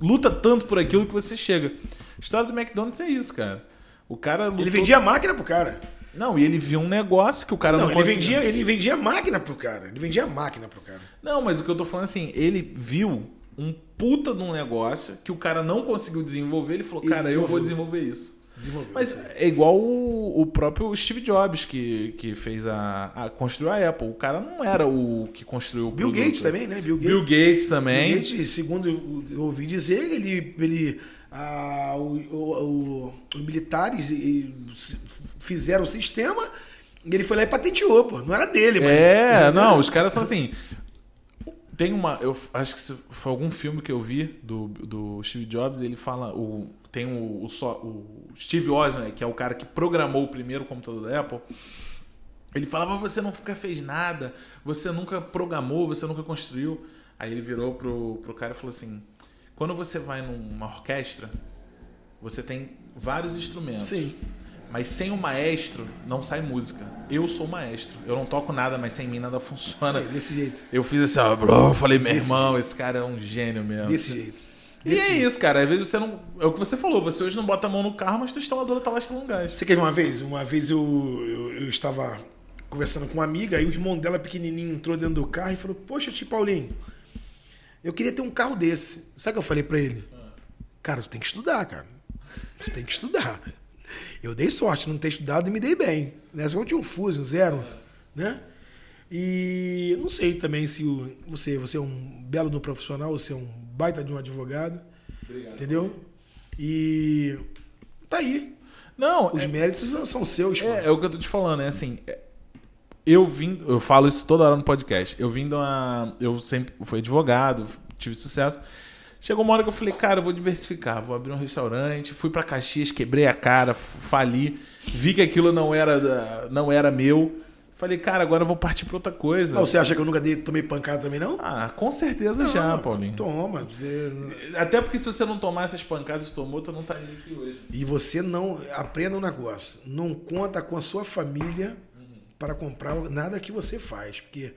luta tanto por aquilo que você chega. A história do McDonald's é isso, cara. O cara lutou... Ele vendia máquina pro cara. Não, e ele viu um negócio que o cara não, Não, ele conseguia. vendia, ele vendia máquina pro cara. Ele vendia máquina pro cara. Não, mas o que eu tô falando assim, ele viu um puta de um negócio que o cara não conseguiu desenvolver, ele falou, Ele cara, eu vou desenvolver isso. Desenvolveu. Mas é igual o, o próprio Steve Jobs que, que fez a, a. construiu a Apple. O cara não era o que construiu o Bill produto. Gates também, né? Bill Gates. Bill Gates também. Bill Gates, segundo eu ouvi dizer, ele, ele ah, o, o- o- os militares fizeram o sistema e ele foi lá e patenteou, pô. Não era dele, mas. É, não, os caras são assim. Tem uma. Eu acho que foi algum filme que eu vi do, do Steve Jobs, ele fala. O, tem o, o, só- o Steve Wozniak, que é o cara que programou o primeiro computador da Apple. Ele falava, você nunca fez nada, você nunca programou, você nunca construiu. Aí ele virou pro, pro cara e falou assim: quando você vai numa orquestra, você tem vários instrumentos. Sim. Mas sem o maestro não sai música. Eu sou o maestro. Eu não toco nada, mas sem mim nada funciona. Sim, desse jeito. Eu fiz assim, ó, bro, eu falei, meu irmão, esse cara é um gênio mesmo. Desse jeito. E é isso, cara. Às vezes você não. É o que você falou, você hoje não bota a mão no carro, mas tua instaladora tá lá instalando gás. Você quer ver uma vez? Uma vez eu, eu, eu estava conversando com uma amiga, aí o irmão dela pequenininho entrou dentro do carro e falou: Poxa, tio Paulinho, eu queria ter um carro desse. Sabe o que eu falei pra ele? Cara, tu tem que estudar, cara. Tu tem que estudar. Eu dei sorte não ter estudado e me dei bem. Né? Só que eu tinha um Fuso, um zero, né? E não sei também se o- você, você é um belo no profissional, você é um baita de um advogado, Obrigado. entendeu? E tá aí. Não, Os é, méritos são- seus, é, é o que eu tô te falando, é assim. é- Eu vim, eu falo isso toda hora no podcast. Eu vim de uma. Eu sempre fui advogado, tive sucesso. Chegou uma hora que eu falei, cara, eu vou diversificar, vou abrir um restaurante. Fui pra Caxias, quebrei a cara, fali, vi que aquilo não era, não era meu. Falei, cara, agora eu vou partir pra outra coisa. Você acha que eu nunca dei, tomei pancada também, não? Ah, com certeza já, Não, Paulinho. Toma. Você... Até porque se você não tomar essas pancadas que tomou, tu não tá nem aqui hoje. E você não. Aprenda um negócio. Não conta com a sua família para comprar nada que você faz. Porque.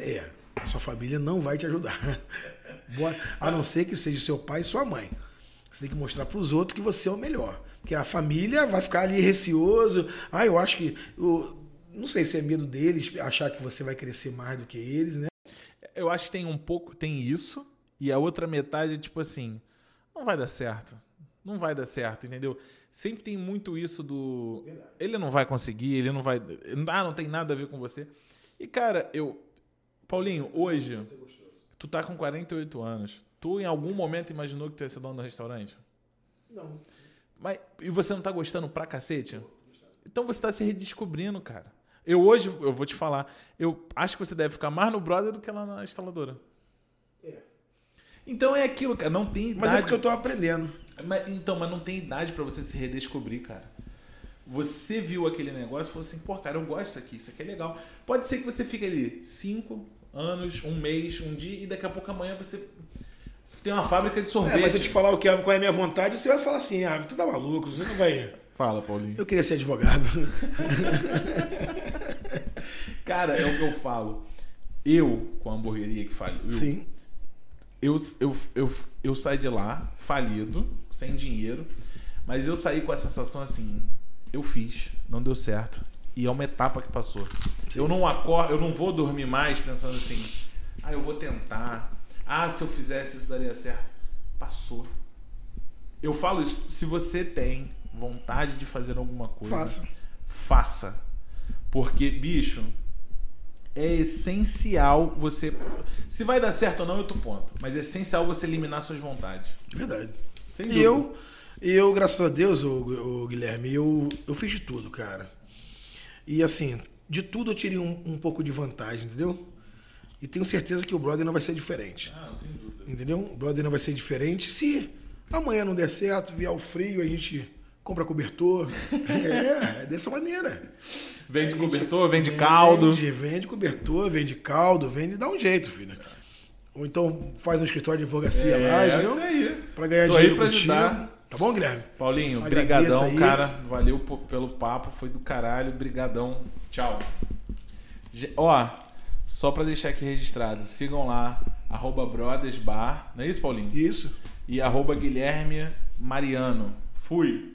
É. A sua família não vai te ajudar. Boa- A não ser que seja seu pai e sua mãe. Você tem que mostrar para os outros que você é o melhor. Porque a família vai ficar ali receoso. Ah, eu acho que. Eu, não sei se é medo deles achar que você vai crescer mais do que eles, né? Eu acho que tem um pouco. Tem isso. E a outra metade é tipo assim: não vai dar certo. Não vai dar certo, entendeu? Sempre tem muito isso do. Ele não vai conseguir, ele não vai. Ah, não tem nada a ver com você. E, cara, eu. Paulinho, hoje. Tu tá com 48 anos. Tu em algum momento imaginou que tu ia ser dono do restaurante? Não. Mas, e você não tá gostando pra cacete? Então você tá se redescobrindo, cara. Eu hoje, eu vou te falar, eu acho que você deve ficar mais no brother do que lá na instaladora. É. Então é aquilo, cara. Não tem idade. Mas é porque eu tô aprendendo. Mas, então, mas não tem idade pra você se redescobrir, cara. Você viu aquele negócio e falou assim, pô, cara, eu gosto disso aqui, isso aqui é legal. Pode ser que você fique ali cinco anos, um mês, um dia, e daqui a pouco amanhã você tem uma fábrica de É, sorvete. mas eu te falar o que é, qual é a minha vontade, você vai falar assim, ah, tu tá maluco, você não vai. Fala, Paulinho. Eu queria ser advogado. Cara, é o que eu falo. Eu, com a hamburgueria que faliu, Sim. eu, eu, eu, eu saí de lá falido, sem dinheiro, mas eu saí com a sensação assim, eu fiz, não deu certo. E é uma etapa que passou. Eu não acordo, eu não vou dormir mais pensando assim, ah, eu vou tentar. Ah, se eu fizesse isso daria certo. Passou. Eu falo isso, se você tem vontade de fazer alguma coisa, Faça. faça. Porque, bicho, é essencial você. Se vai dar certo ou não, é outro ponto. Mas é essencial você eliminar suas vontades. Verdade. Sem E dúvida. eu, eu, graças a Deus, ô, Guilherme, eu, eu fiz de tudo, cara. E assim, de tudo eu tirei um, um pouco de vantagem, entendeu? E tenho certeza que o brother não vai ser diferente. Ah, não tem dúvida. Entendeu? O brother não vai ser diferente. Se amanhã não der certo, vier o frio, a gente compra cobertor. é, é dessa maneira. Vende cobertor, vende caldo. Vende, vende cobertor, vende caldo, vende, dá um jeito, filho. Ou então faz um escritório de advocacia lá, É, entendeu? isso aí. Pra ganhar Tô aí dinheiro pra contigo. ajudar. Tá bom, Guilherme? Paulinho, brigadão, cara. Valeu pelo papo, foi do caralho. Brigadão. Tchau. Ó, só pra deixar aqui registrado, sigam lá, arroba brothersbar, não é isso, Paulinho? Isso. E arroba Guilherme Mariano. Fui.